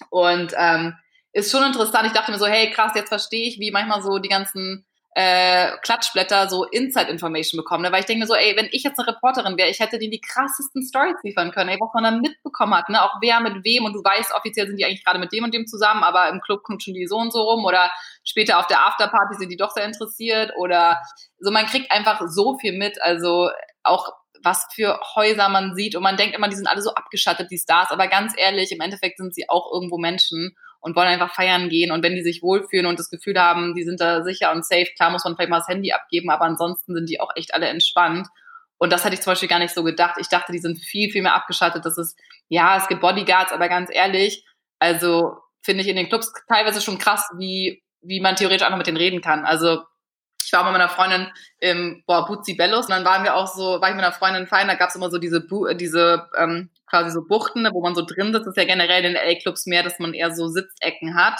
Und ähm, ist schon interessant. Ich dachte mir so, hey, krass, jetzt verstehe ich, wie manchmal so die ganzen äh, Klatschblätter so Inside-Information bekommen. Ne? Weil ich denke mir so, ey, wenn ich jetzt eine Reporterin wäre, ich hätte denen die krassesten Stories liefern können, ey, was man dann mitbekommen hat, ne? Auch wer mit wem und du weißt, offiziell sind die eigentlich gerade mit dem und dem zusammen, aber im Club kommt schon die so und so rum oder später auf der Afterparty sind die doch sehr interessiert oder so, man kriegt einfach so viel mit, also auch was für Häuser man sieht und man denkt immer, die sind alle so abgeschattet, die Stars, aber ganz ehrlich, im Endeffekt sind sie auch irgendwo Menschen und wollen einfach feiern gehen. Und wenn die sich wohlfühlen und das Gefühl haben, die sind da sicher und safe, klar muss man vielleicht mal das Handy abgeben, aber ansonsten sind die auch echt alle entspannt. Und das hätte ich zum Beispiel gar nicht so gedacht. Ich dachte, die sind viel, viel mehr abgeschattet. Das ist, ja, es gibt Bodyguards, aber ganz ehrlich, also finde ich in den Clubs teilweise schon krass, wie, wie man theoretisch einfach mit denen reden kann. Also ich war mit meiner Freundin im boah, Buzzi Bellos und dann waren wir auch so, war ich mit einer Freundin fein, da gab es immer so diese, diese ähm, quasi so Buchten, wo man so drin sitzt. Das ist ja generell in den LA-Clubs mehr, dass man eher so Sitzecken hat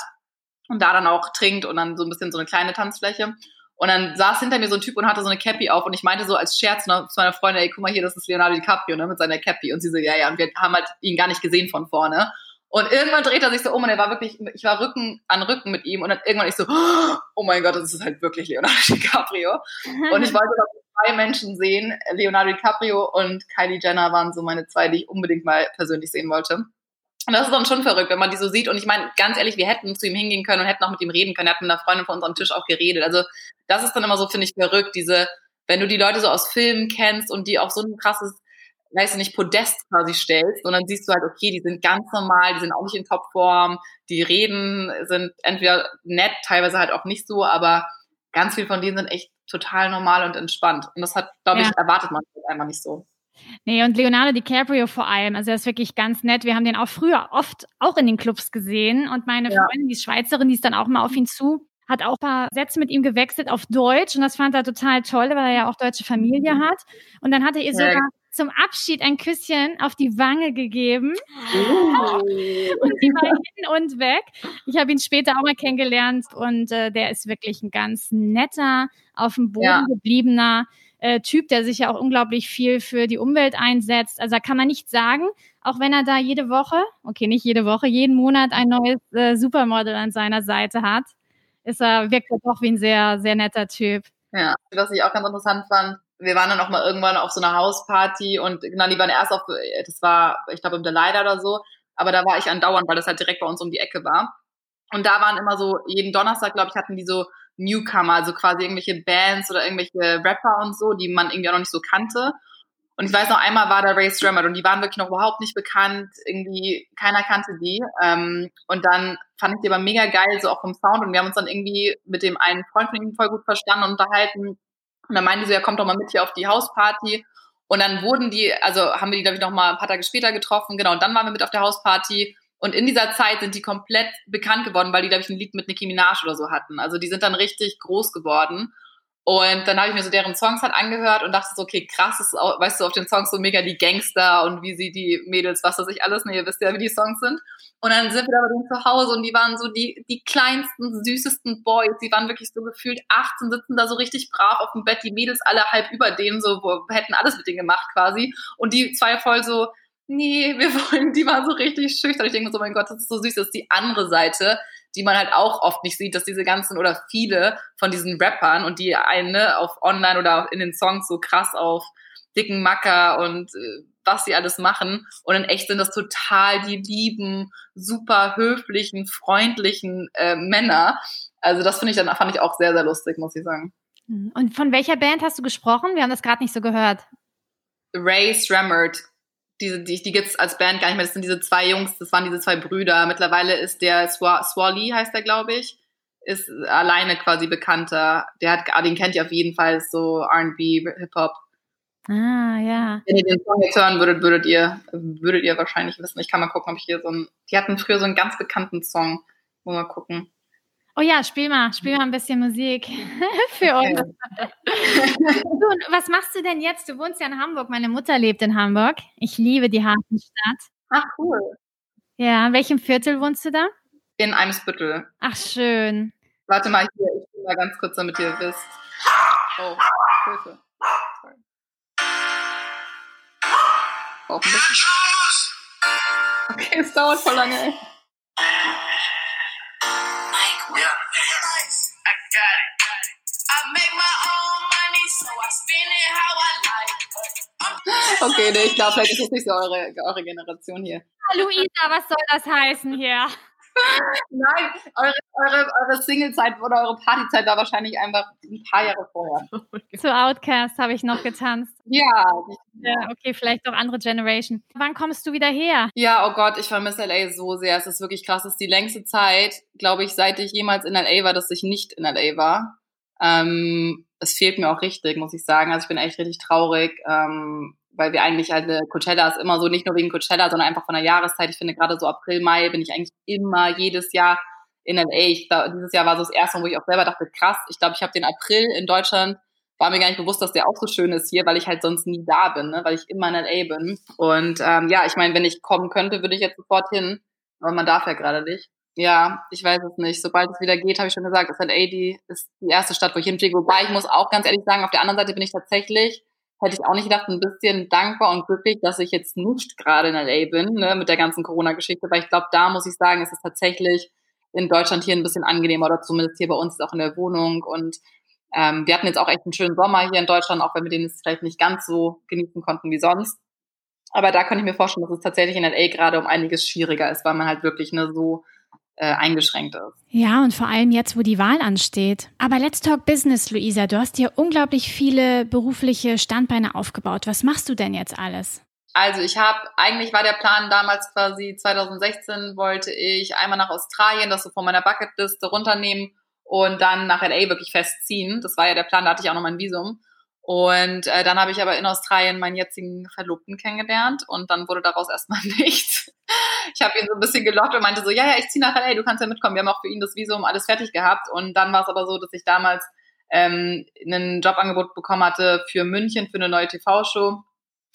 und da dann auch trinkt und dann so ein bisschen so eine kleine Tanzfläche. Und dann saß hinter mir so ein Typ und hatte so eine Cappy auf und ich meinte so als Scherz zu meiner Freundin, ey, guck mal hier, das ist Leonardo DiCaprio, ne, mit seiner Cappy. Und sie so, ja, ja, und wir haben halt ihn gar nicht gesehen von vorne. Und irgendwann dreht er sich so um und er war wirklich, ich war Rücken an Rücken mit ihm und dann irgendwann ich so, oh mein Gott, das ist halt wirklich Leonardo DiCaprio. Und ich wollte zwei Menschen sehen, Leonardo DiCaprio und Kylie Jenner waren so meine zwei, die ich unbedingt mal persönlich sehen wollte. Und das ist dann schon verrückt, wenn man die so sieht. Und ich meine, ganz ehrlich, wir hätten zu ihm hingehen können und hätten auch mit ihm reden können. Er hat mit einer Freundin von unserem Tisch auch geredet. Also das ist dann immer so, finde ich, verrückt, diese, wenn du die Leute so aus Filmen kennst und die auf so ein krasses weißt du, nicht Podest quasi stellst, sondern siehst du halt, okay, die sind ganz normal, die sind auch nicht in Topform, die reden sind entweder nett, teilweise halt auch nicht so, aber ganz viel von denen sind echt total normal und entspannt. Und das hat, glaube ich, erwartet man halt einfach nicht so. Nee, und Leonardo DiCaprio vor allem, also er ist wirklich ganz nett. Wir haben den auch früher oft auch in den Clubs gesehen und meine ja. Freundin, die Schweizerin, die ist dann auch mal auf ihn zu, hat auch ein paar Sätze mit ihm gewechselt auf Deutsch und das fand er total toll, weil er ja auch deutsche Familie mhm. hat. Und dann hat er ihr sogar zum Abschied ein Küsschen auf die Wange gegeben. Oh. und sie war hin und weg. Ich habe ihn später auch mal kennengelernt und äh, der ist wirklich ein ganz netter, auf dem Boden ja. gebliebener äh, Typ, der sich ja auch unglaublich viel für die Umwelt einsetzt. Also da kann man nicht sagen, auch wenn er da jede Woche, okay, nicht jede Woche, jeden Monat ein neues äh, Supermodel an seiner Seite hat, ist er, wirkt er doch wie ein sehr, sehr netter Typ. Ja, was ich auch ganz interessant fand, wir waren dann auch mal irgendwann auf so einer Hausparty und genau, die waren erst auf, das war, ich glaube, im Delighter oder so, aber da war ich andauernd, weil das halt direkt bei uns um die Ecke war. Und da waren immer so, jeden Donnerstag, glaube ich, hatten die so Newcomer, also quasi irgendwelche Bands oder irgendwelche Rapper und so, die man irgendwie auch noch nicht so kannte. Und ich weiß noch, einmal war da Ray Strammer und die waren wirklich noch überhaupt nicht bekannt, irgendwie keiner kannte die. Ähm, und dann fand ich die aber mega geil, so auch vom Sound. Und wir haben uns dann irgendwie mit dem einen Freund von ihm voll gut verstanden und unterhalten. Und dann meinte sie, ja, kommt doch mal mit hier auf die Hausparty. Und dann wurden die, also haben wir die, glaube ich, noch mal ein paar Tage später getroffen. Genau, und dann waren wir mit auf der Hausparty. Und in dieser Zeit sind die komplett bekannt geworden, weil die, glaube ich, ein Lied mit Nicki Minaj oder so hatten. Also die sind dann richtig groß geworden. Und dann habe ich mir so deren Songs halt angehört und dachte so, okay, krass, ist auch, weißt du, auf den Songs so mega die Gangster und wie sie die Mädels, was weiß ich alles, ne, ihr wisst ja, wie die Songs sind. Und dann sind wir da bei denen zu Hause und die waren so die, die kleinsten, süßesten Boys. Die waren wirklich so gefühlt 18, sitzen da so richtig brav auf dem Bett, die Mädels alle halb über denen, so, wo, hätten alles mit denen gemacht quasi. Und die zwei voll so, nee, wir wollen, die waren so richtig schüchtern. Ich denke so, mein Gott, das ist so süß, das ist die andere Seite die man halt auch oft nicht sieht, dass diese ganzen oder viele von diesen Rappern und die eine auf online oder in den Songs so krass auf dicken Macker und äh, was sie alles machen. Und in echt sind das total die lieben, super höflichen, freundlichen äh, Männer. Also das finde ich dann fand ich auch sehr, sehr lustig, muss ich sagen. Mhm. Und von welcher Band hast du gesprochen? Wir haben das gerade nicht so gehört. Ray Sremmert. Diese, die, die gibt es als Band gar nicht mehr. Das sind diese zwei Jungs, das waren diese zwei Brüder. Mittlerweile ist der Swally, heißt der, glaube ich, ist alleine quasi bekannter. Der hat, den kennt ihr auf jeden Fall, so RB, Hip-Hop. Ah, ja. Wenn ihr den Song jetzt hören würdet, würdet ihr, würdet ihr wahrscheinlich wissen. Ich kann mal gucken, ob ich hier so ein. Die hatten früher so einen ganz bekannten Song. Mal gucken. Oh ja, spiel mal, spiel mal ein bisschen Musik für uns. du, was machst du denn jetzt? Du wohnst ja in Hamburg. Meine Mutter lebt in Hamburg. Ich liebe die Hafenstadt. Ach, cool. Ja, in welchem Viertel wohnst du da? In Eimsbüttel. Ach, schön. Warte mal hier, ich bin mal ganz kurz, damit ihr wisst. Oh, Hilfe. Sorry. Bisschen. Okay, es dauert voll lange, ey. Okay, nee, ich glaube, vielleicht ist das nicht so eure, eure Generation hier. Luisa, was soll das heißen hier? Nein, eure, eure, eure Singlezeit oder eure Partyzeit war wahrscheinlich einfach ein paar Jahre vorher. Zu Outcast habe ich noch getanzt. Ja. Ja, okay, vielleicht noch andere Generation. Wann kommst du wieder her? Ja, oh Gott, ich vermisse LA so sehr. Es ist wirklich krass. Es ist die längste Zeit, glaube ich, seit ich jemals in LA war, dass ich nicht in LA war. Ähm, es fehlt mir auch richtig, muss ich sagen. Also ich bin echt richtig traurig. Ähm, weil wir eigentlich halt Coachella ist immer so, nicht nur wegen Coachella, sondern einfach von der Jahreszeit. Ich finde gerade so April, Mai bin ich eigentlich immer jedes Jahr in LA. Ich glaub, dieses Jahr war so das erste, wo ich auch selber dachte, krass, ich glaube, ich habe den April in Deutschland, war mir gar nicht bewusst, dass der auch so schön ist hier, weil ich halt sonst nie da bin, ne? weil ich immer in LA bin. Und ähm, ja, ich meine, wenn ich kommen könnte, würde ich jetzt sofort hin, aber man darf ja gerade nicht. Ja, ich weiß es nicht. Sobald es wieder geht, habe ich schon gesagt, ist LA die, ist die erste Stadt, wo ich hinfliege. Wobei ich muss auch ganz ehrlich sagen, auf der anderen Seite bin ich tatsächlich hätte ich auch nicht gedacht, ein bisschen dankbar und glücklich, dass ich jetzt nicht gerade in LA bin, ne, mit der ganzen Corona-Geschichte, weil ich glaube, da muss ich sagen, ist es tatsächlich in Deutschland hier ein bisschen angenehmer oder zumindest hier bei uns auch in der Wohnung und ähm, wir hatten jetzt auch echt einen schönen Sommer hier in Deutschland, auch wenn wir den jetzt vielleicht nicht ganz so genießen konnten wie sonst. Aber da könnte ich mir vorstellen, dass es tatsächlich in LA gerade um einiges schwieriger ist, weil man halt wirklich ne, so eingeschränkt ist. Ja, und vor allem jetzt, wo die Wahl ansteht. Aber let's talk business, Luisa. Du hast dir unglaublich viele berufliche Standbeine aufgebaut. Was machst du denn jetzt alles? Also ich habe, eigentlich war der Plan damals quasi 2016 wollte ich einmal nach Australien, das so von meiner Bucketliste runternehmen und dann nach LA wirklich festziehen. Das war ja der Plan, da hatte ich auch noch mein Visum. Und äh, dann habe ich aber in Australien meinen jetzigen Verlobten kennengelernt und dann wurde daraus erstmal nichts. Ich habe ihn so ein bisschen gelockt und meinte so, ja, ja, ich ziehe nach LA, du kannst ja mitkommen. Wir haben auch für ihn das Visum alles fertig gehabt. Und dann war es aber so, dass ich damals ähm, ein Jobangebot bekommen hatte für München, für eine neue TV-Show,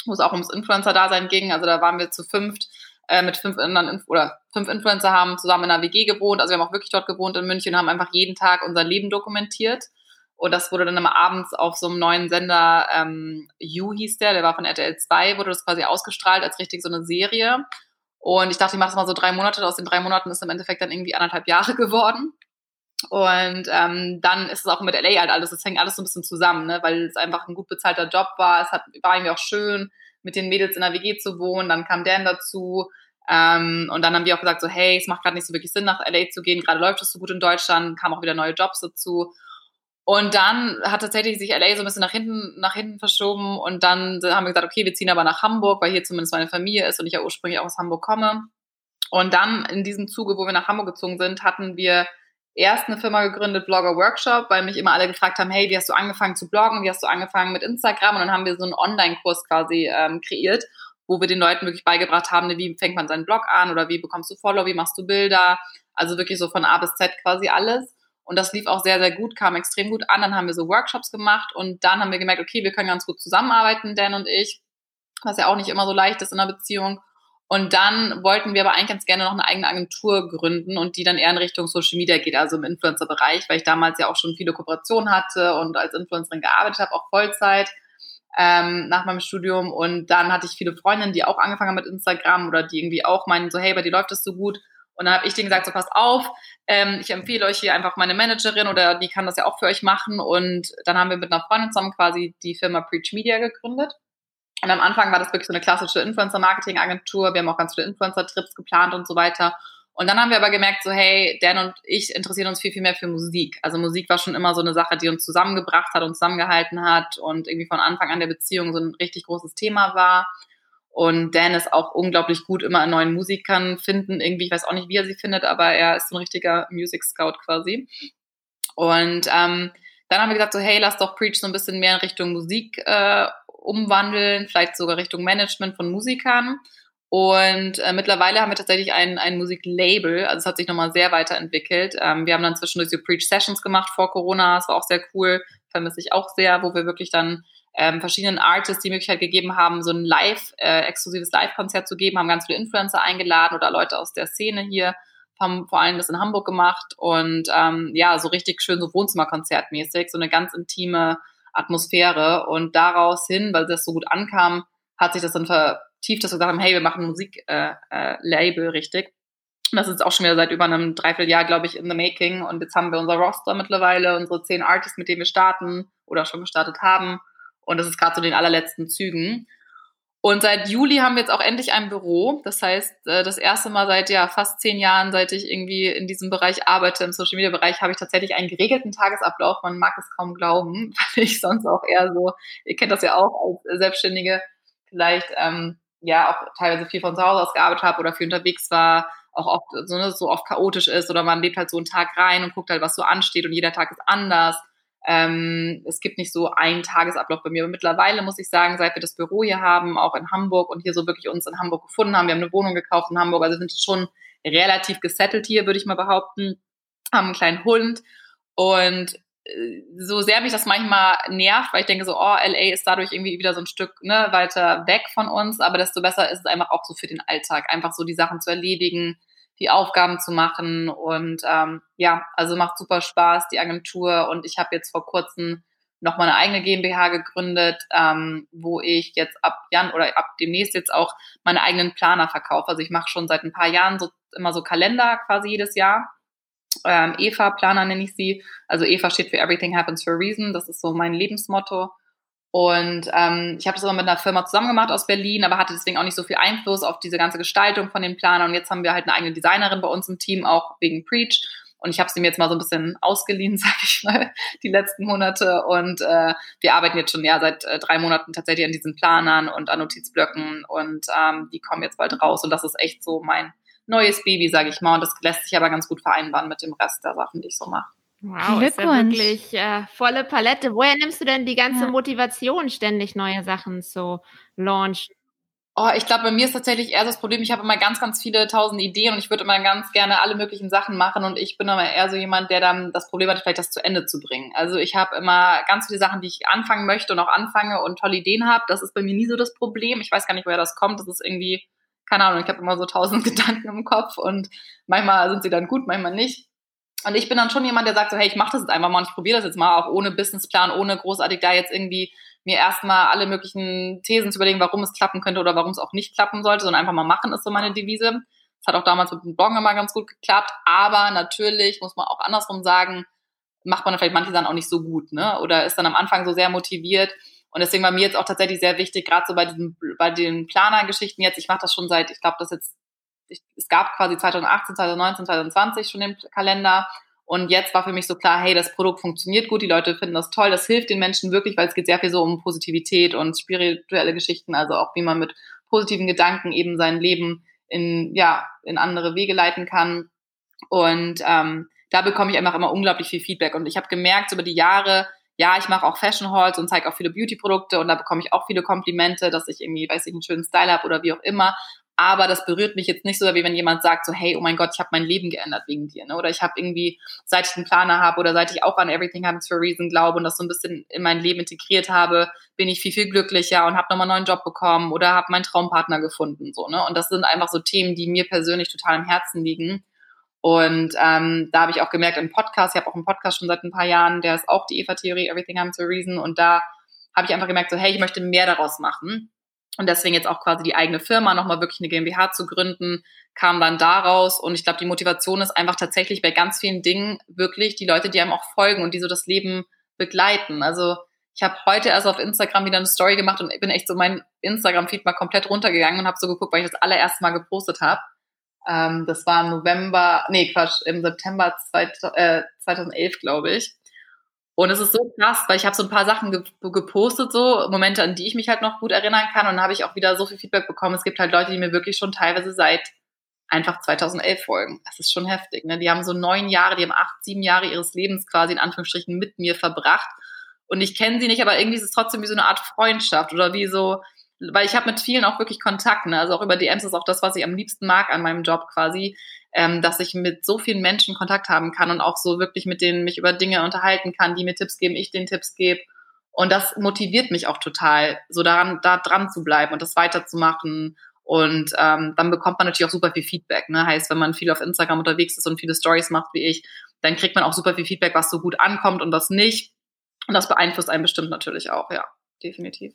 wo es auch ums Influencer-Dasein ging. Also da waren wir zu fünft äh, mit fünf anderen oder fünf Influencer haben zusammen in einer WG gewohnt. Also wir haben auch wirklich dort gewohnt in München, haben einfach jeden Tag unser Leben dokumentiert. Und das wurde dann immer abends auf so einem neuen Sender, ähm, You hieß der, der war von RTL 2, wurde das quasi ausgestrahlt als richtig so eine Serie. Und ich dachte, ich mache das mal so drei Monate. Aus den drei Monaten ist im Endeffekt dann irgendwie anderthalb Jahre geworden. Und ähm, dann ist es auch mit LA halt alles, es hängt alles so ein bisschen zusammen, ne? weil es einfach ein gut bezahlter Job war. Es hat, war irgendwie auch schön, mit den Mädels in der WG zu wohnen. Dann kam Dan dazu. Ähm, und dann haben wir auch gesagt, so, hey, es macht gerade nicht so wirklich Sinn, nach LA zu gehen. Gerade läuft es so gut in Deutschland, kamen auch wieder neue Jobs dazu. Und dann hat tatsächlich sich LA so ein bisschen nach hinten, nach hinten verschoben und dann haben wir gesagt, okay, wir ziehen aber nach Hamburg, weil hier zumindest meine Familie ist und ich ja ursprünglich auch aus Hamburg komme. Und dann in diesem Zuge, wo wir nach Hamburg gezogen sind, hatten wir erst eine Firma gegründet, Blogger Workshop, weil mich immer alle gefragt haben, hey, wie hast du angefangen zu bloggen, wie hast du angefangen mit Instagram? Und dann haben wir so einen Online-Kurs quasi ähm, kreiert, wo wir den Leuten wirklich beigebracht haben, wie fängt man seinen Blog an oder wie bekommst du Follow, wie machst du Bilder, also wirklich so von A bis Z quasi alles. Und das lief auch sehr, sehr gut, kam extrem gut an. Dann haben wir so Workshops gemacht und dann haben wir gemerkt, okay, wir können ganz gut zusammenarbeiten, Dan und ich, was ja auch nicht immer so leicht ist in einer Beziehung. Und dann wollten wir aber eigentlich ganz gerne noch eine eigene Agentur gründen und die dann eher in Richtung Social Media geht, also im Influencer-Bereich, weil ich damals ja auch schon viele Kooperationen hatte und als Influencerin gearbeitet habe, auch Vollzeit ähm, nach meinem Studium. Und dann hatte ich viele Freundinnen, die auch angefangen haben mit Instagram oder die irgendwie auch meinen, so hey, bei dir läuft das so gut. Und dann habe ich denen gesagt, so passt auf, ähm, ich empfehle euch hier einfach meine Managerin oder die kann das ja auch für euch machen. Und dann haben wir mit einer Freundin zusammen quasi die Firma Preach Media gegründet. Und am Anfang war das wirklich so eine klassische Influencer-Marketing-Agentur. Wir haben auch ganz viele Influencer-Trips geplant und so weiter. Und dann haben wir aber gemerkt, so hey, Dan und ich interessieren uns viel, viel mehr für Musik. Also Musik war schon immer so eine Sache, die uns zusammengebracht hat und zusammengehalten hat und irgendwie von Anfang an der Beziehung so ein richtig großes Thema war. Und Dan ist auch unglaublich gut immer an neuen Musikern finden. Irgendwie, ich weiß auch nicht, wie er sie findet, aber er ist ein richtiger Music Scout quasi. Und ähm, dann haben wir gesagt, so hey, lass doch Preach so ein bisschen mehr in Richtung Musik äh, umwandeln, vielleicht sogar Richtung Management von Musikern. Und äh, mittlerweile haben wir tatsächlich ein, ein Musiklabel, also es hat sich nochmal sehr weiterentwickelt. Ähm, wir haben dann zwischendurch so Preach Sessions gemacht vor Corona, das war auch sehr cool, vermisse ich auch sehr, wo wir wirklich dann ähm, verschiedenen Artists die Möglichkeit gegeben haben, so ein live, äh, exklusives Live-Konzert zu geben, haben ganz viele Influencer eingeladen oder Leute aus der Szene hier, haben vor allem das in Hamburg gemacht und ähm, ja, so richtig schön so Wohnzimmerkonzertmäßig, so eine ganz intime Atmosphäre und daraus hin, weil das so gut ankam, hat sich das dann ver tief, dass wir gesagt haben, hey, wir machen Musiklabel äh, äh, richtig. Und das ist auch schon wieder seit über einem Dreivierteljahr, glaube ich, in the making. Und jetzt haben wir unser Roster mittlerweile, unsere zehn Artists, mit denen wir starten oder schon gestartet haben. Und das ist gerade so den allerletzten Zügen. Und seit Juli haben wir jetzt auch endlich ein Büro. Das heißt, äh, das erste Mal seit ja fast zehn Jahren, seit ich irgendwie in diesem Bereich arbeite, im Social Media Bereich, habe ich tatsächlich einen geregelten Tagesablauf. Man mag es kaum glauben, weil ich sonst auch eher so, ihr kennt das ja auch als Selbstständige, vielleicht ähm, ja auch teilweise viel von zu Hause aus gearbeitet habe oder viel unterwegs war, auch oft so, ne, so oft chaotisch ist oder man lebt halt so einen Tag rein und guckt halt, was so ansteht und jeder Tag ist anders. Ähm, es gibt nicht so einen Tagesablauf bei mir. Aber mittlerweile muss ich sagen, seit wir das Büro hier haben, auch in Hamburg und hier so wirklich uns in Hamburg gefunden haben, wir haben eine Wohnung gekauft in Hamburg, also sind schon relativ gesettelt hier, würde ich mal behaupten, haben einen kleinen Hund und so sehr mich das manchmal nervt, weil ich denke so, oh, LA ist dadurch irgendwie wieder so ein Stück ne, weiter weg von uns, aber desto besser ist es einfach auch so für den Alltag, einfach so die Sachen zu erledigen, die Aufgaben zu machen und ähm, ja, also macht super Spaß die Agentur und ich habe jetzt vor kurzem noch mal eine eigene GmbH gegründet, ähm, wo ich jetzt ab Jan oder ab demnächst jetzt auch meine eigenen Planer verkaufe. Also ich mache schon seit ein paar Jahren so immer so Kalender quasi jedes Jahr ähm, Eva-Planer nenne ich sie. Also Eva steht für Everything Happens for a Reason. Das ist so mein Lebensmotto. Und ähm, ich habe das immer mit einer Firma zusammen gemacht aus Berlin, aber hatte deswegen auch nicht so viel Einfluss auf diese ganze Gestaltung von den Planern. Und jetzt haben wir halt eine eigene Designerin bei uns im Team, auch wegen Preach. Und ich habe sie mir jetzt mal so ein bisschen ausgeliehen, sag ich mal, die letzten Monate. Und äh, wir arbeiten jetzt schon ja seit äh, drei Monaten tatsächlich an diesen Planern und an Notizblöcken. Und ähm, die kommen jetzt bald raus. Und das ist echt so mein neues Baby, sage ich mal. Und das lässt sich aber ganz gut vereinbaren mit dem Rest der Sachen, die ich so mache. Wow, ist ja wirklich äh, volle Palette. Woher nimmst du denn die ganze ja. Motivation, ständig neue Sachen zu launchen? Oh, ich glaube, bei mir ist tatsächlich eher das Problem, ich habe immer ganz, ganz viele tausend Ideen und ich würde immer ganz gerne alle möglichen Sachen machen und ich bin aber eher so jemand, der dann das Problem hat, vielleicht das zu Ende zu bringen. Also ich habe immer ganz viele Sachen, die ich anfangen möchte und auch anfange und tolle Ideen habe. Das ist bei mir nie so das Problem. Ich weiß gar nicht, woher das kommt. Das ist irgendwie keine Ahnung, ich habe immer so tausend Gedanken im Kopf und manchmal sind sie dann gut, manchmal nicht. Und ich bin dann schon jemand, der sagt so, hey, ich mache das jetzt einfach mal und ich probiere das jetzt mal, auch ohne Businessplan, ohne großartig da jetzt irgendwie mir erstmal alle möglichen Thesen zu überlegen, warum es klappen könnte oder warum es auch nicht klappen sollte, sondern einfach mal machen ist so meine Devise. Das hat auch damals mit dem Bloggen immer ganz gut geklappt, aber natürlich muss man auch andersrum sagen, macht man vielleicht manche dann auch nicht so gut, ne? Oder ist dann am Anfang so sehr motiviert, und deswegen war mir jetzt auch tatsächlich sehr wichtig, gerade so bei diesen, bei den Planergeschichten jetzt, ich mache das schon seit, ich glaube, das jetzt, ich, es gab quasi 2018, 2019, 2020 schon den Kalender. Und jetzt war für mich so klar, hey, das Produkt funktioniert gut, die Leute finden das toll, das hilft den Menschen wirklich, weil es geht sehr viel so um Positivität und spirituelle Geschichten, also auch wie man mit positiven Gedanken eben sein Leben in, ja, in andere Wege leiten kann. Und ähm, da bekomme ich einfach immer unglaublich viel Feedback. Und ich habe gemerkt, über die Jahre, ja, ich mache auch Fashion Halls und zeige auch viele Beauty-Produkte und da bekomme ich auch viele Komplimente, dass ich irgendwie, weiß ich, einen schönen Style habe oder wie auch immer. Aber das berührt mich jetzt nicht so, wie wenn jemand sagt so, hey, oh mein Gott, ich habe mein Leben geändert wegen dir. Ne? Oder ich habe irgendwie, seit ich einen Planer habe oder seit ich auch an Everything Happens for a Reason glaube und das so ein bisschen in mein Leben integriert habe, bin ich viel, viel glücklicher und habe nochmal einen neuen Job bekommen oder habe meinen Traumpartner gefunden. So, ne? Und das sind einfach so Themen, die mir persönlich total am Herzen liegen. Und ähm, da habe ich auch gemerkt im Podcast, ich habe auch einen Podcast schon seit ein paar Jahren, der ist auch die Eva-Theorie, Everything Happens for a Reason. Und da habe ich einfach gemerkt, so hey, ich möchte mehr daraus machen. Und deswegen jetzt auch quasi die eigene Firma, nochmal wirklich eine GmbH zu gründen, kam dann daraus. Und ich glaube, die Motivation ist einfach tatsächlich bei ganz vielen Dingen wirklich die Leute, die einem auch folgen und die so das Leben begleiten. Also ich habe heute erst auf Instagram wieder eine Story gemacht und bin echt so mein Instagram-Feed mal komplett runtergegangen und habe so geguckt, weil ich das allererste Mal gepostet habe. Ähm, das war im November, nee, Quatsch, im September zwei, äh, 2011, glaube ich. Und es ist so krass, weil ich habe so ein paar Sachen ge gepostet, so Momente, an die ich mich halt noch gut erinnern kann. Und dann habe ich auch wieder so viel Feedback bekommen. Es gibt halt Leute, die mir wirklich schon teilweise seit einfach 2011 folgen. Das ist schon heftig. Ne? Die haben so neun Jahre, die haben acht, sieben Jahre ihres Lebens quasi in Anführungsstrichen mit mir verbracht. Und ich kenne sie nicht, aber irgendwie ist es trotzdem wie so eine Art Freundschaft oder wie so, weil ich habe mit vielen auch wirklich Kontakt. Ne? Also auch über DMs ist auch das, was ich am liebsten mag an meinem Job quasi ähm, dass ich mit so vielen Menschen Kontakt haben kann und auch so wirklich mit denen mich über Dinge unterhalten kann, die mir Tipps geben, ich den Tipps gebe. Und das motiviert mich auch total, so daran, da dran zu bleiben und das weiterzumachen. Und ähm, dann bekommt man natürlich auch super viel Feedback. Ne? Heißt, wenn man viel auf Instagram unterwegs ist und viele Stories macht wie ich, dann kriegt man auch super viel Feedback, was so gut ankommt und was nicht. Und das beeinflusst einen bestimmt natürlich auch, ja, definitiv.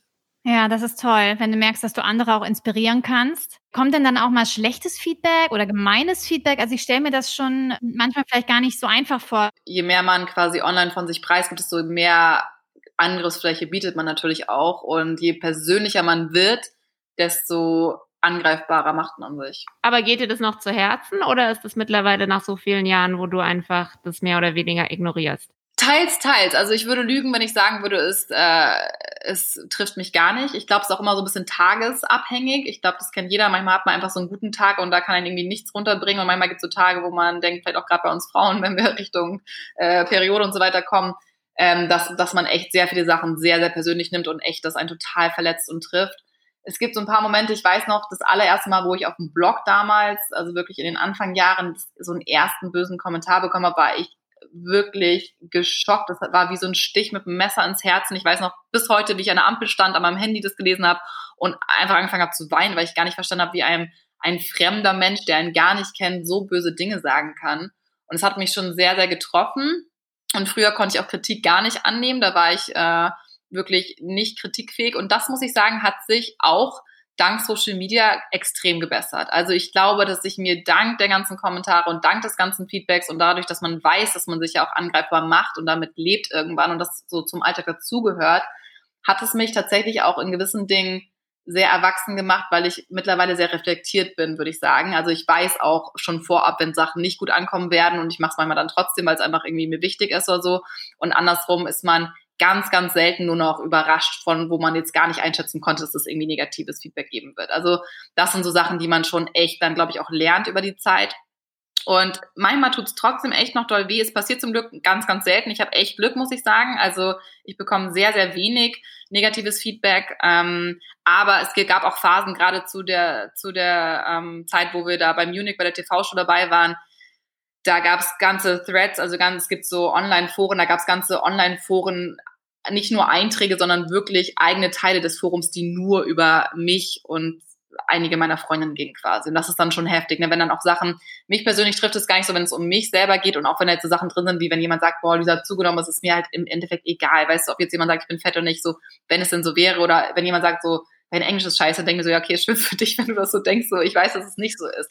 Ja, das ist toll, wenn du merkst, dass du andere auch inspirieren kannst. Kommt denn dann auch mal schlechtes Feedback oder gemeines Feedback? Also ich stelle mir das schon manchmal vielleicht gar nicht so einfach vor. Je mehr man quasi online von sich preisgibt, desto mehr Angriffsfläche bietet man natürlich auch. Und je persönlicher man wird, desto angreifbarer macht man sich. Aber geht dir das noch zu Herzen oder ist das mittlerweile nach so vielen Jahren, wo du einfach das mehr oder weniger ignorierst? Teils, teils. Also ich würde lügen, wenn ich sagen würde, es, äh, es trifft mich gar nicht. Ich glaube, es ist auch immer so ein bisschen tagesabhängig. Ich glaube, das kennt jeder. Manchmal hat man einfach so einen guten Tag und da kann einen irgendwie nichts runterbringen. Und manchmal gibt es so Tage, wo man denkt, vielleicht auch gerade bei uns Frauen, wenn wir Richtung äh, Periode und so weiter kommen, ähm, dass, dass man echt sehr viele Sachen sehr, sehr persönlich nimmt und echt das einen total verletzt und trifft. Es gibt so ein paar Momente, ich weiß noch, das allererste Mal, wo ich auf dem Blog damals, also wirklich in den Anfangjahren, so einen ersten bösen Kommentar bekommen habe, war ich wirklich geschockt. Das war wie so ein Stich mit einem Messer ins Herzen. Ich weiß noch bis heute, wie ich an der Ampel stand, an meinem Handy das gelesen habe und einfach angefangen habe zu weinen, weil ich gar nicht verstanden habe, wie einem ein fremder Mensch, der einen gar nicht kennt, so böse Dinge sagen kann. Und es hat mich schon sehr, sehr getroffen. Und früher konnte ich auch Kritik gar nicht annehmen. Da war ich äh, wirklich nicht kritikfähig. Und das muss ich sagen, hat sich auch dank Social Media extrem gebessert. Also ich glaube, dass ich mir dank der ganzen Kommentare und dank des ganzen Feedbacks und dadurch, dass man weiß, dass man sich ja auch angreifbar macht und damit lebt irgendwann und das so zum Alltag dazugehört, hat es mich tatsächlich auch in gewissen Dingen sehr erwachsen gemacht, weil ich mittlerweile sehr reflektiert bin, würde ich sagen. Also ich weiß auch schon vorab, wenn Sachen nicht gut ankommen werden und ich mache es manchmal dann trotzdem, weil es einfach irgendwie mir wichtig ist oder so. Und andersrum ist man ganz, ganz selten nur noch überrascht von, wo man jetzt gar nicht einschätzen konnte, dass es irgendwie negatives Feedback geben wird. Also das sind so Sachen, die man schon echt dann, glaube ich, auch lernt über die Zeit. Und manchmal tut es trotzdem echt noch doll weh. Es passiert zum Glück ganz, ganz selten. Ich habe echt Glück, muss ich sagen. Also ich bekomme sehr, sehr wenig negatives Feedback. Ähm, aber es gab auch Phasen, gerade zu der, zu der ähm, Zeit, wo wir da beim Munich bei der TV-Show dabei waren, da gab es ganze Threads, also ganz, es gibt so Online-Foren, da gab es ganze Online-Foren, nicht nur Einträge, sondern wirklich eigene Teile des Forums, die nur über mich und einige meiner Freundinnen gingen quasi. Und das ist dann schon heftig, ne? wenn dann auch Sachen, mich persönlich trifft es gar nicht so, wenn es um mich selber geht und auch wenn da jetzt so Sachen drin sind, wie wenn jemand sagt, boah, Lisa hat zugenommen, das ist mir halt im Endeffekt egal. Weißt du, ob jetzt jemand sagt, ich bin fett oder nicht, so, wenn es denn so wäre oder wenn jemand sagt so, dein Englisch ist scheiße, denke ich so, ja, okay, schön für dich, wenn du das so denkst, so, ich weiß, dass es nicht so ist.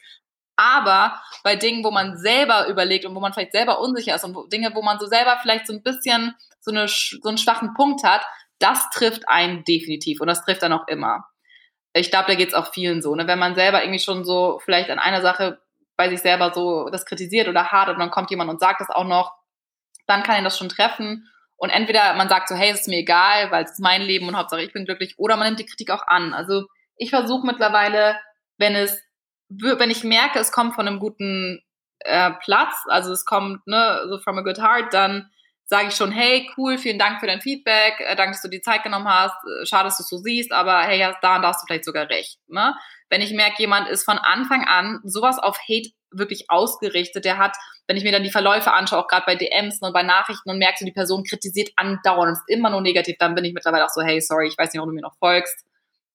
Aber bei Dingen, wo man selber überlegt und wo man vielleicht selber unsicher ist und wo, Dinge, wo man so selber vielleicht so ein bisschen so, eine, so einen schwachen Punkt hat, das trifft einen definitiv und das trifft dann auch immer. Ich glaube, da geht es auch vielen so. Ne? Wenn man selber irgendwie schon so vielleicht an einer Sache bei sich selber so das kritisiert oder hart und dann kommt jemand und sagt das auch noch, dann kann ihn das schon treffen. Und entweder man sagt so, hey, es ist mir egal, weil es ist mein Leben und Hauptsache ich bin glücklich, oder man nimmt die Kritik auch an. Also ich versuche mittlerweile, wenn es wenn ich merke, es kommt von einem guten äh, Platz, also es kommt ne, so from a good heart, dann sage ich schon, hey, cool, vielen Dank für dein Feedback, äh, danke, dass du die Zeit genommen hast, äh, schade, dass du es so siehst, aber hey, ja, da da hast du vielleicht sogar recht. Ne? Wenn ich merke, jemand ist von Anfang an sowas auf Hate wirklich ausgerichtet, der hat, wenn ich mir dann die Verläufe anschaue, auch gerade bei DMs und bei Nachrichten und merke, so, die Person kritisiert andauernd und ist immer nur negativ, dann bin ich mittlerweile auch so, hey, sorry, ich weiß nicht, ob du mir noch folgst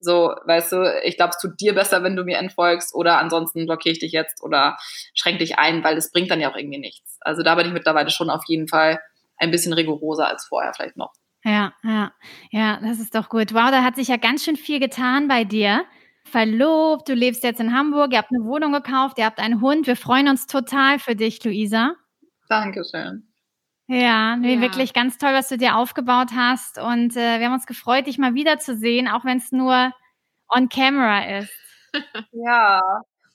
so, weißt du, ich glaube, es tut dir besser, wenn du mir entfolgst oder ansonsten blockiere ich dich jetzt oder schränk dich ein, weil es bringt dann ja auch irgendwie nichts. Also da bin ich mittlerweile schon auf jeden Fall ein bisschen rigoroser als vorher vielleicht noch. Ja, ja, ja, das ist doch gut. Wow, da hat sich ja ganz schön viel getan bei dir. Verlobt, du lebst jetzt in Hamburg, ihr habt eine Wohnung gekauft, ihr habt einen Hund. Wir freuen uns total für dich, Luisa. Dankeschön. Ja, nee, ja. wirklich ganz toll, was du dir aufgebaut hast. Und äh, wir haben uns gefreut, dich mal wiederzusehen, auch wenn es nur on camera ist. ja,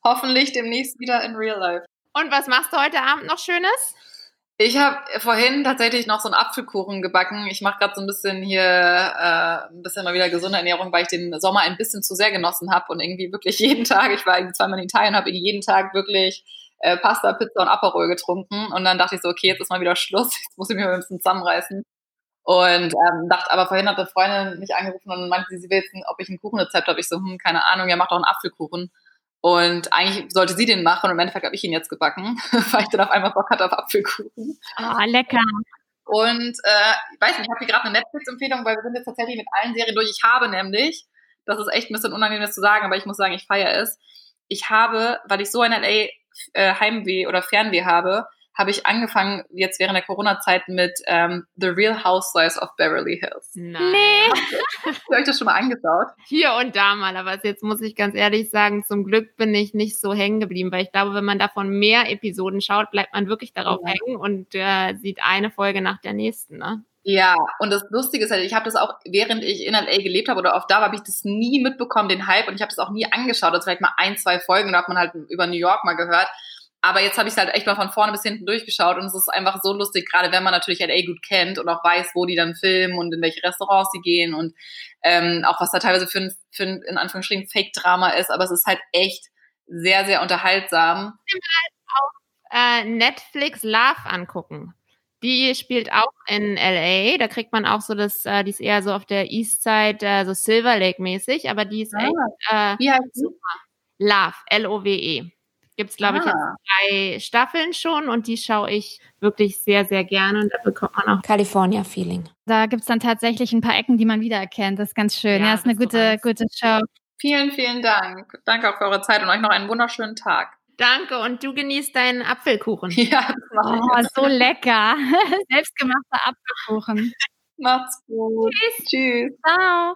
hoffentlich demnächst wieder in real life. Und was machst du heute Abend noch Schönes? Ich habe vorhin tatsächlich noch so einen Apfelkuchen gebacken. Ich mache gerade so ein bisschen hier äh, ein bisschen mal wieder gesunde Ernährung, weil ich den Sommer ein bisschen zu sehr genossen habe und irgendwie wirklich jeden Tag, ich war irgendwie zweimal in Italien, habe jeden Tag wirklich äh, Pasta, Pizza und Aperol getrunken. Und dann dachte ich so, okay, jetzt ist mal wieder Schluss, jetzt muss ich mir ein bisschen zusammenreißen. Und ähm, dachte, aber vorhin hat eine Freundin mich angerufen und meinte, sie will jetzt, ob ich ein Kuchenrezept habe. Ich so, hm, keine Ahnung, ja, mach doch einen Apfelkuchen. Und eigentlich sollte sie den machen und im Endeffekt habe ich ihn jetzt gebacken, weil ich dann auf einmal Bock hatte auf Apfelkuchen. Ah, oh, lecker. Und äh, ich weiß nicht, ich habe hier gerade eine Netflix-Empfehlung, weil wir sind jetzt tatsächlich mit allen Serien durch. Ich habe nämlich, das ist echt ein bisschen unangenehm das zu sagen, aber ich muss sagen, ich feiere es. Ich habe, weil ich so ein LA äh, Heimweh oder Fernweh habe, habe ich angefangen, jetzt während der Corona-Zeit mit ähm, The Real Housewives of Beverly Hills. Nein. Nee. Habt ihr euch das schon mal angeschaut? Hier und da mal, aber jetzt muss ich ganz ehrlich sagen, zum Glück bin ich nicht so hängen geblieben, weil ich glaube, wenn man davon mehr Episoden schaut, bleibt man wirklich darauf ja. hängen und äh, sieht eine Folge nach der nächsten, ne? Ja, und das Lustige ist halt, ich habe das auch, während ich in LA gelebt habe oder oft da habe ich das nie mitbekommen, den Hype, und ich habe das auch nie angeschaut. Das vielleicht mal ein, zwei Folgen, da hat man halt über New York mal gehört. Aber jetzt habe ich es halt echt mal von vorne bis hinten durchgeschaut und es ist einfach so lustig, gerade wenn man natürlich LA gut kennt und auch weiß, wo die dann filmen und in welche Restaurants sie gehen und ähm, auch was da teilweise für ein, für ein in Anführungsstrichen Fake-Drama ist. Aber es ist halt echt sehr, sehr unterhaltsam. Auf äh, Netflix Love angucken. Die spielt auch in LA. Da kriegt man auch so das, äh, die ist eher so auf der East Side, äh, so Silver Lake mäßig, aber die ist ah, echt äh, Wie heißt super. Love, L-O-W-E. Gibt es, glaube ah. ich, jetzt ah. drei Staffeln schon und die schaue ich wirklich sehr, sehr gerne und da bekommt man auch California-Feeling. Da gibt es dann tatsächlich ein paar Ecken, die man wiedererkennt. Das ist ganz schön. Ja, ja ist eine gute, gute Show. Vielen, vielen Dank. Danke auch für eure Zeit und euch noch einen wunderschönen Tag. Danke und du genießt deinen Apfelkuchen. Ja, oh, so lecker. Selbstgemachter Apfelkuchen. Macht's gut. Tschüss. Tschüss. Ciao.